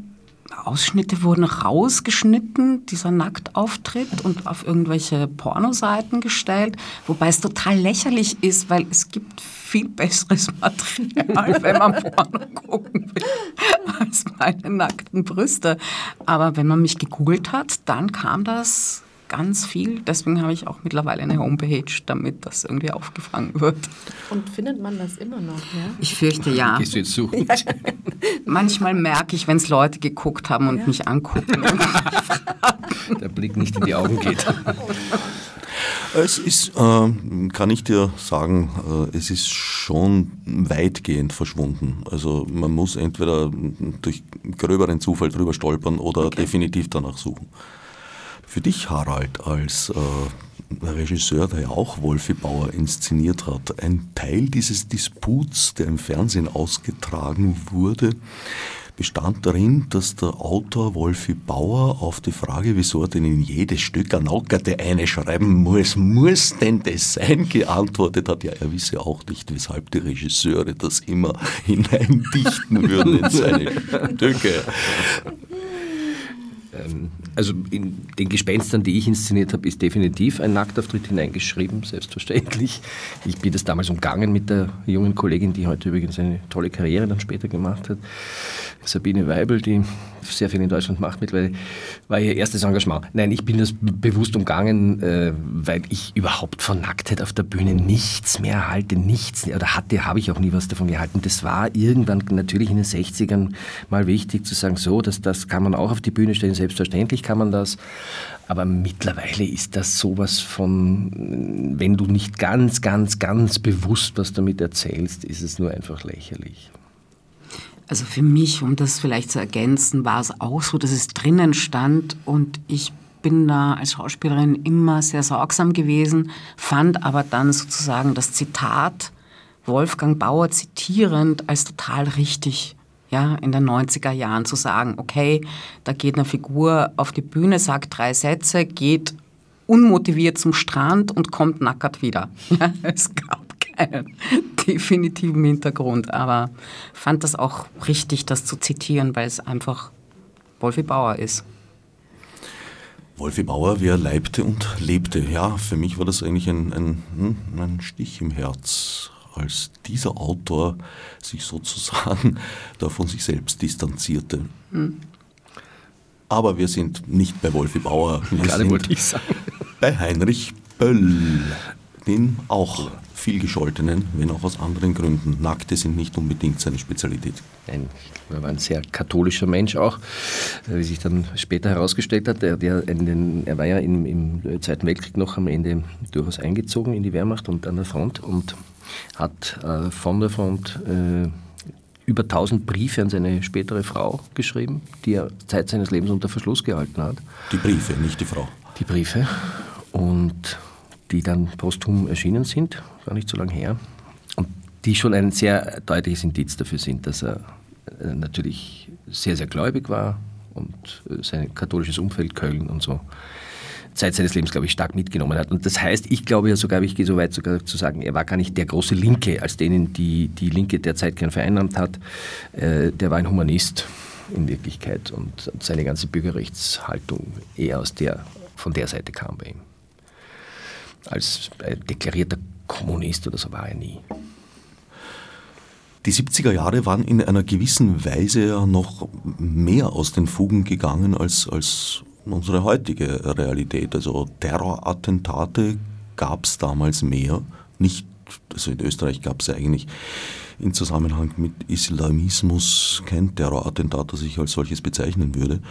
B: Ausschnitte wurden rausgeschnitten, dieser Nacktauftritt und auf irgendwelche Pornoseiten gestellt, wobei es total lächerlich ist, weil es gibt viel besseres Material, wenn man Porno gucken will, als meine nackten Brüste. Aber wenn man mich gegoogelt hat, dann kam das ganz viel. Deswegen habe ich auch mittlerweile eine Homepage, damit das irgendwie aufgefangen wird.
D: Und findet man das immer noch? Ja?
B: Ich fürchte ja.
C: Gehst du jetzt suchen?
B: Manchmal merke ich, wenn es Leute geguckt haben und ja. mich angucken.
C: Der Blick nicht in die Augen geht.
A: Es ist, äh, kann ich dir sagen, äh, es ist schon weitgehend verschwunden. Also man muss entweder durch gröberen Zufall drüber stolpern oder okay. definitiv danach suchen. Für dich, Harald, als äh, Regisseur, der ja auch Wolfi Bauer inszeniert hat, ein Teil dieses Disputs, der im Fernsehen ausgetragen wurde, bestand darin, dass der Autor Wolfi Bauer auf die Frage, wieso er denn in jedes Stück eine Nackerte eine schreiben muss, muss denn das sein, geantwortet hat, ja, er wisse auch nicht, weshalb die Regisseure das immer hineindichten würden in seine Stücke.
C: Ähm, also in den Gespenstern, die ich inszeniert habe, ist definitiv ein Nacktauftritt hineingeschrieben, selbstverständlich. Ich bin das damals umgangen mit der jungen Kollegin, die heute übrigens eine tolle Karriere dann später gemacht hat. Sabine Weibel, die sehr viel in Deutschland macht mittlerweile, war ihr erstes Engagement. Nein, ich bin das bewusst umgangen, äh, weil ich überhaupt von Nacktheit auf der Bühne nichts mehr halte, nichts, oder hatte, habe ich auch nie was davon gehalten. Das war irgendwann natürlich in den 60ern mal wichtig zu sagen, so, dass das kann man auch auf die Bühne stellen, selbstverständlich kann man das. Aber mittlerweile ist das sowas von, wenn du nicht ganz, ganz, ganz bewusst was damit erzählst, ist es nur einfach lächerlich.
B: Also für mich, um das vielleicht zu ergänzen, war es auch so, dass es drinnen stand und ich bin da als Schauspielerin immer sehr sorgsam gewesen, fand aber dann sozusagen das Zitat Wolfgang Bauer zitierend als total richtig. Ja, in den 90er Jahren zu sagen, okay, da geht eine Figur auf die Bühne, sagt drei Sätze, geht unmotiviert zum Strand und kommt nackert wieder. Ja, es gab keinen definitiven Hintergrund, aber fand das auch richtig, das zu zitieren, weil es einfach Wolfi Bauer ist.
A: Wolfi Bauer, wie er leibte und lebte. Ja, für mich war das eigentlich ein, ein, hm, ein Stich im Herz, als dieser Autor sich sozusagen da von sich selbst distanzierte. Hm. Aber wir sind nicht bei Wolfi Bauer, wir
C: Gerade sind wollte ich sagen.
A: bei Heinrich Böll, den auch viel gescholtenen, wenn auch aus anderen Gründen. Nackte sind nicht unbedingt seine Spezialität.
C: Nein, er war ein sehr katholischer Mensch auch, wie sich dann später herausgestellt hat. Er, der den, er war ja im, im, Zweiten Weltkrieg noch am Ende durchaus eingezogen in die Wehrmacht und an der Front und hat äh, von der Front äh, über 1000 Briefe an seine spätere Frau geschrieben, die er Zeit seines Lebens unter Verschluss gehalten hat.
A: Die Briefe, nicht die Frau.
C: Die Briefe. Und die dann posthum erschienen sind, gar nicht so lange her. Und die schon ein sehr deutliches Indiz dafür sind, dass er äh, natürlich sehr, sehr gläubig war und äh, sein katholisches Umfeld, Köln und so, Zeit seines Lebens, glaube ich, stark mitgenommen hat. Und das heißt, ich glaube ja sogar, ich gehe so weit sogar zu sagen, er war gar nicht der große Linke, als denen die, die Linke derzeit gern vereinnahmt hat. Äh, der war ein Humanist in Wirklichkeit und seine ganze Bürgerrechtshaltung eher aus der, von der Seite kam bei ihm als deklarierter Kommunist oder so war er nie.
A: Die 70er Jahre waren in einer gewissen Weise ja noch mehr aus den Fugen gegangen als, als unsere heutige Realität. Also Terrorattentate gab es damals mehr. Nicht, also in Österreich gab es eigentlich in Zusammenhang mit Islamismus kein Terrorattentat, das ich als solches bezeichnen würde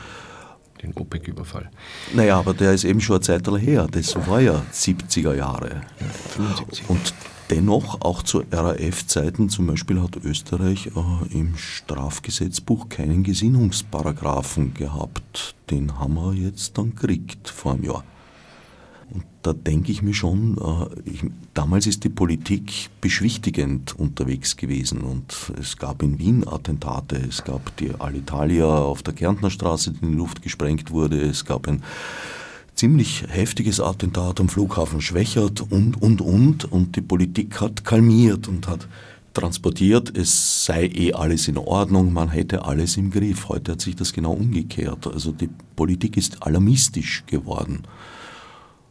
C: den OPEC-Überfall.
A: Naja, aber der ist eben schon eine Zeit her. Das war ja 70er Jahre. 75. Und dennoch, auch zu RAF-Zeiten zum Beispiel, hat Österreich äh, im Strafgesetzbuch keinen Gesinnungsparagraphen gehabt. Den haben wir jetzt dann gekriegt vor einem Jahr. Und da denke ich mir schon, äh, ich, damals ist die Politik beschwichtigend unterwegs gewesen und es gab in Wien Attentate, es gab die Alitalia auf der Kärntner Straße, die in die Luft gesprengt wurde, es gab ein ziemlich heftiges Attentat am Flughafen Schwächert und, und, und. Und die Politik hat kalmiert und hat transportiert, es sei eh alles in Ordnung, man hätte alles im Griff. Heute hat sich das genau umgekehrt. Also die Politik ist alarmistisch geworden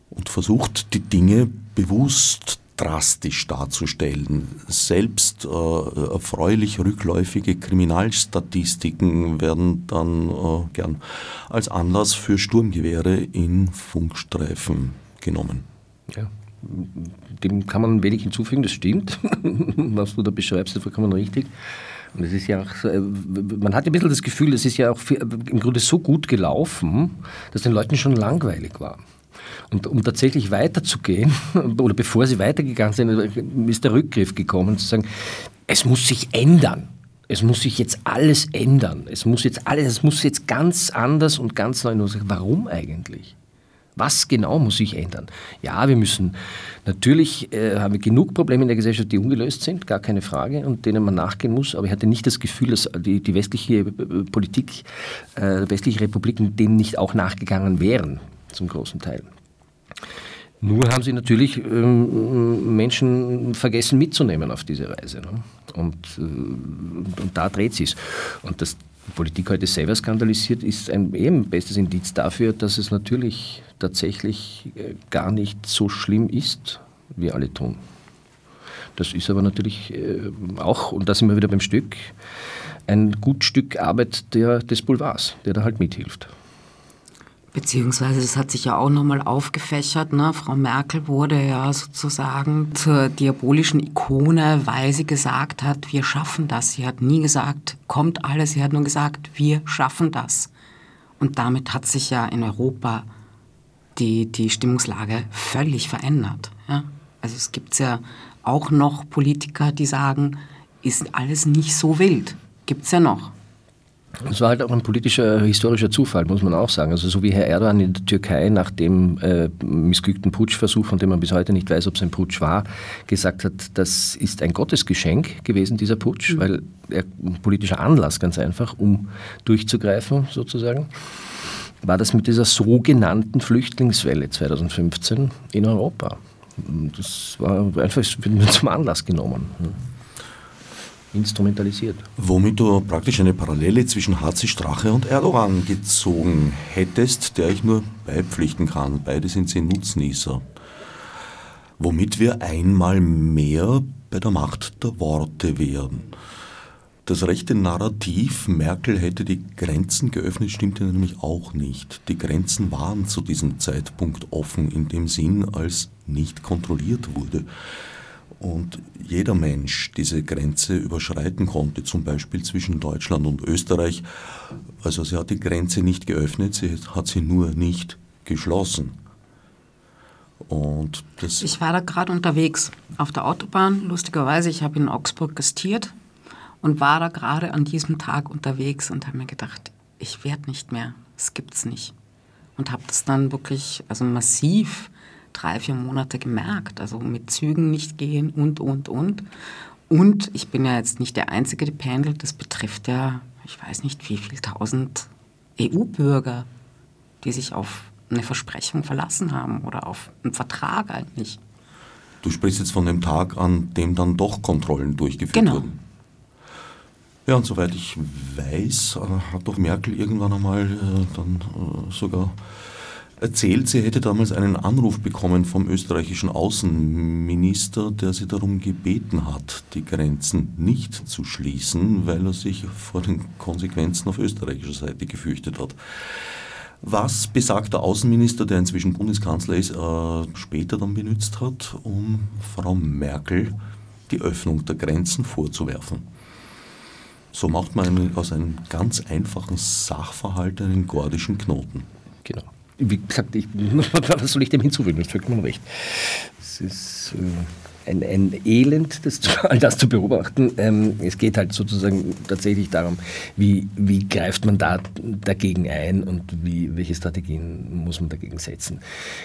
A: und versucht die Dinge bewusst drastisch darzustellen. Selbst äh, erfreulich rückläufige Kriminalstatistiken werden dann äh, gern als Anlass für Sturmgewehre in Funkstreifen genommen.
C: Ja, dem kann man wenig hinzufügen, das stimmt. Was du da beschreibst, ist vollkommen richtig. Es ist ja auch, man hat ein bisschen das Gefühl, es ist ja auch im Grunde so gut gelaufen, dass den Leuten schon langweilig war. Und um tatsächlich weiterzugehen, oder bevor sie weitergegangen sind, ist der Rückgriff gekommen, zu sagen, es muss sich ändern. Es muss sich jetzt alles ändern. Es muss jetzt alles, es muss jetzt ganz anders und ganz neu. Warum eigentlich? Was genau muss sich ändern? Ja, wir müssen natürlich äh, haben wir genug Probleme in der Gesellschaft, die ungelöst sind, gar keine Frage, und denen man nachgehen muss. Aber ich hatte nicht das Gefühl, dass die, die westliche äh, Politik, äh, westliche Republiken dem nicht auch nachgegangen wären, zum großen Teil. Nur haben sie natürlich ähm, Menschen vergessen mitzunehmen auf diese Reise. Ne? Und, äh, und da dreht sie es. Und dass die Politik heute selber skandalisiert, ist ein eben bestes Indiz dafür, dass es natürlich tatsächlich äh, gar nicht so schlimm ist, wie alle tun. Das ist aber natürlich äh, auch, und da sind wir wieder beim Stück, ein gut Stück Arbeit der, des Boulevards, der da halt mithilft.
B: Beziehungsweise das hat sich ja auch nochmal aufgefächert. Ne? Frau Merkel wurde ja sozusagen zur diabolischen Ikone, weil sie gesagt hat, wir schaffen das. Sie hat nie gesagt, kommt alles. Sie hat nur gesagt, wir schaffen das. Und damit hat sich ja in Europa die, die Stimmungslage völlig verändert. Ja? Also es gibt ja auch noch Politiker, die sagen, ist alles nicht so wild. Gibt es ja noch.
C: Es war halt auch ein politischer, historischer Zufall, muss man auch sagen. Also so wie Herr Erdogan in der Türkei nach dem äh, missglückten Putschversuch, von dem man bis heute nicht weiß, ob es ein Putsch war, gesagt hat, das ist ein Gottesgeschenk gewesen, dieser Putsch, mhm. weil er ein politischer Anlass ganz einfach, um durchzugreifen sozusagen, war das mit dieser sogenannten Flüchtlingswelle 2015 in Europa. Das war einfach zum Anlass genommen instrumentalisiert.
A: Womit du praktisch eine Parallele zwischen HC Strache und Erdogan gezogen hättest, der ich nur beipflichten kann. Beide sind sie Nutznießer. Womit wir einmal mehr bei der Macht der Worte wären. Das rechte Narrativ, Merkel hätte die Grenzen geöffnet, stimmte nämlich auch nicht. Die Grenzen waren zu diesem Zeitpunkt offen in dem Sinn, als nicht kontrolliert wurde und jeder Mensch diese Grenze überschreiten konnte, zum Beispiel zwischen Deutschland und Österreich. Also sie hat die Grenze nicht geöffnet, sie hat sie nur nicht geschlossen.
B: Und das ich war da gerade unterwegs auf der Autobahn, lustigerweise, ich habe in Augsburg gastiert und war da gerade an diesem Tag unterwegs und habe mir gedacht, ich werde nicht mehr, das gibt's nicht. Und habe das dann wirklich also massiv drei, vier Monate gemerkt. Also mit Zügen nicht gehen und, und, und. Und ich bin ja jetzt nicht der Einzige, der pendelt. Das betrifft ja, ich weiß nicht, wie viel tausend EU-Bürger, die sich auf eine Versprechung verlassen haben oder auf einen Vertrag eigentlich.
A: Du sprichst jetzt von dem Tag, an dem dann doch Kontrollen durchgeführt genau. wurden. Ja, und soweit ich weiß, äh, hat doch Merkel irgendwann einmal äh, dann äh, sogar erzählt, sie hätte damals einen Anruf bekommen vom österreichischen Außenminister, der sie darum gebeten hat, die Grenzen nicht zu schließen, weil er sich vor den Konsequenzen auf österreichischer Seite gefürchtet hat. Was besagter Außenminister, der inzwischen Bundeskanzler ist, äh, später dann benutzt hat, um Frau Merkel die Öffnung der Grenzen vorzuwerfen. So macht man aus einem ganz einfachen Sachverhalt einen gordischen Knoten.
C: Genau wie gesagt, ich, was soll ich dem hinzufügen? Das ist vollkommen recht. Es ist, äh, ein, ein Elend, das, all das zu beobachten. Ähm, es geht halt sozusagen tatsächlich darum, wie, wie greift man da dagegen ein und wie, welche Strategien muss man dagegen setzen,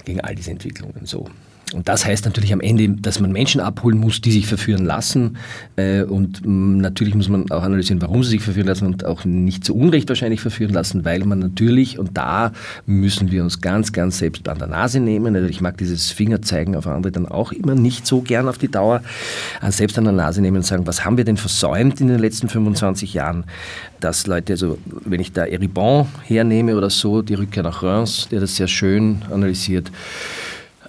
C: gegen all diese Entwicklungen. So. Und das heißt natürlich am Ende, dass man Menschen abholen muss, die sich verführen lassen. Äh, und mm, natürlich muss man auch analysieren, warum sie sich verführen lassen und auch nicht zu Unrecht wahrscheinlich verführen lassen, weil man natürlich, und da müssen wir uns ganz, ganz selbst an der Nase nehmen. Also ich mag dieses Fingerzeigen auf andere dann auch immer nicht so gern auf die Dauer. Also selbst an der Nase nehmen und sagen, was haben wir denn versäumt in den letzten 25 Jahren? Dass Leute, also wenn ich da Eribon hernehme oder so, die Rückkehr nach Reims, der das sehr schön analysiert,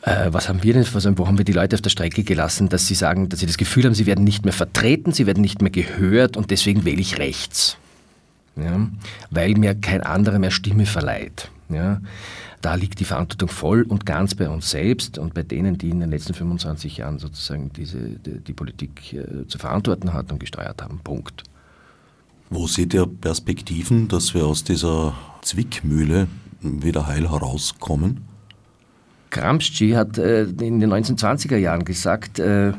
C: äh, was haben wir denn, also wo haben wir die Leute auf der Strecke gelassen, dass sie sagen, dass sie das Gefühl haben, sie werden nicht mehr vertreten, sie werden nicht mehr gehört und deswegen wähle ich rechts. Ja? Weil mir kein anderer mehr Stimme verleiht. Ja? Da liegt die Verantwortung voll und ganz bei uns selbst und bei denen, die in den letzten 25 Jahren sozusagen diese, die, die Politik äh, zu verantworten hat und gesteuert haben. Punkt.
A: Wo seht ihr Perspektiven, dass wir aus dieser Zwickmühle wieder heil herauskommen?
C: Gramsci hat äh, in den 1920er Jahren gesagt, äh,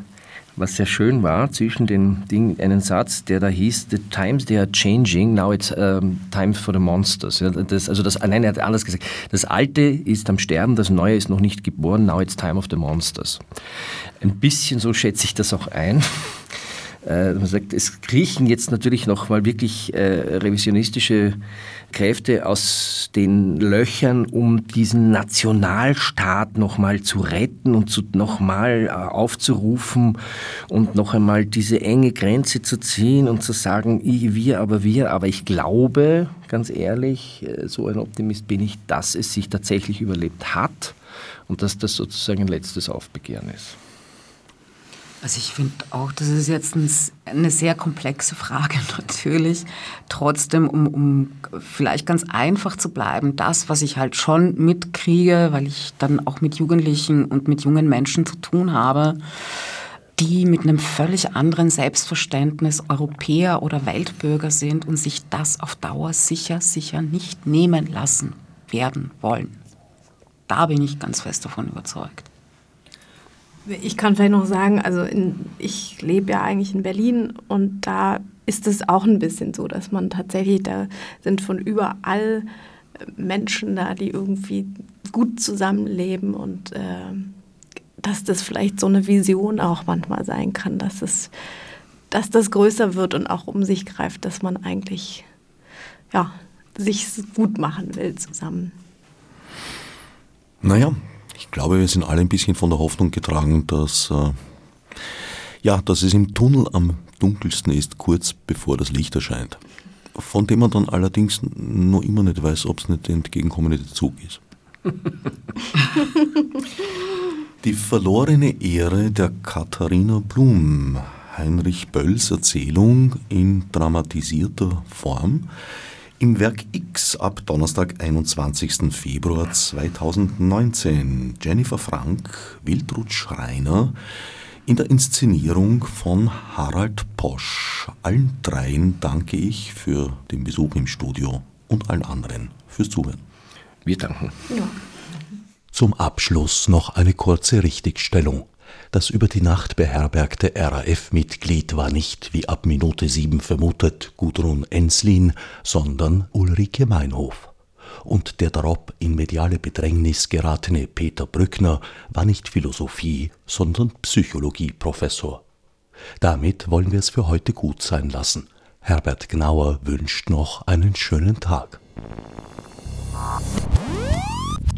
C: was sehr schön war, zwischen den Dingen einen Satz, der da hieß, The times they are changing, now it's um, time for the monsters. Ja, das, also das, nein, er hat anders gesagt, das Alte ist am Sterben, das Neue ist noch nicht geboren, now it's time of the monsters. Ein bisschen so schätze ich das auch ein. Äh, man sagt, es kriechen jetzt natürlich noch mal wirklich äh, revisionistische Kräfte aus den Löchern, um diesen Nationalstaat nochmal zu retten und nochmal äh, aufzurufen und noch einmal diese enge Grenze zu ziehen und zu sagen, ich, wir, aber wir. Aber ich glaube, ganz ehrlich, äh, so ein Optimist bin ich, dass es sich tatsächlich überlebt hat und dass das sozusagen ein letztes Aufbegehren ist.
B: Also ich finde auch, das ist jetzt ein, eine sehr komplexe Frage natürlich. Trotzdem, um, um vielleicht ganz einfach zu bleiben, das, was ich halt schon mitkriege, weil ich dann auch mit Jugendlichen und mit jungen Menschen zu tun habe, die mit einem völlig anderen Selbstverständnis Europäer oder Weltbürger sind und sich das auf Dauer sicher, sicher nicht nehmen lassen werden wollen. Da bin ich ganz fest davon überzeugt.
D: Ich kann vielleicht noch sagen, also in, ich lebe ja eigentlich in Berlin und da ist es auch ein bisschen so, dass man tatsächlich, da sind von überall äh, Menschen da, die irgendwie gut zusammenleben und äh, dass das vielleicht so eine Vision auch manchmal sein kann, dass es, dass das größer wird und auch um sich greift, dass man eigentlich ja, sich gut machen will zusammen.
A: Naja, ich glaube, wir sind alle ein bisschen von der Hoffnung getragen, dass, äh, ja, dass es im Tunnel am dunkelsten ist, kurz bevor das Licht erscheint. Von dem man dann allerdings noch immer nicht weiß, ob es nicht der entgegenkommende Zug ist. Die verlorene Ehre der Katharina Blum, Heinrich Bölls Erzählung in dramatisierter Form, im Werk X ab Donnerstag, 21. Februar 2019. Jennifer Frank, Wildrut Schreiner in der Inszenierung von Harald Posch. Allen dreien danke ich für den Besuch im Studio und allen anderen fürs Zuhören.
C: Wir danken. Ja.
E: Zum Abschluss noch eine kurze Richtigstellung. Das über die Nacht beherbergte RAF-Mitglied war nicht, wie ab Minute sieben vermutet, Gudrun Enslin, sondern Ulrike Meinhof. Und der darob in mediale Bedrängnis geratene Peter Brückner war nicht Philosophie, sondern Psychologieprofessor. Damit wollen wir es für heute gut sein lassen. Herbert Gnauer wünscht noch einen schönen Tag.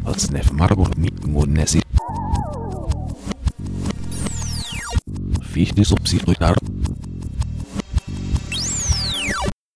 E: Als wie ich nicht so psychisch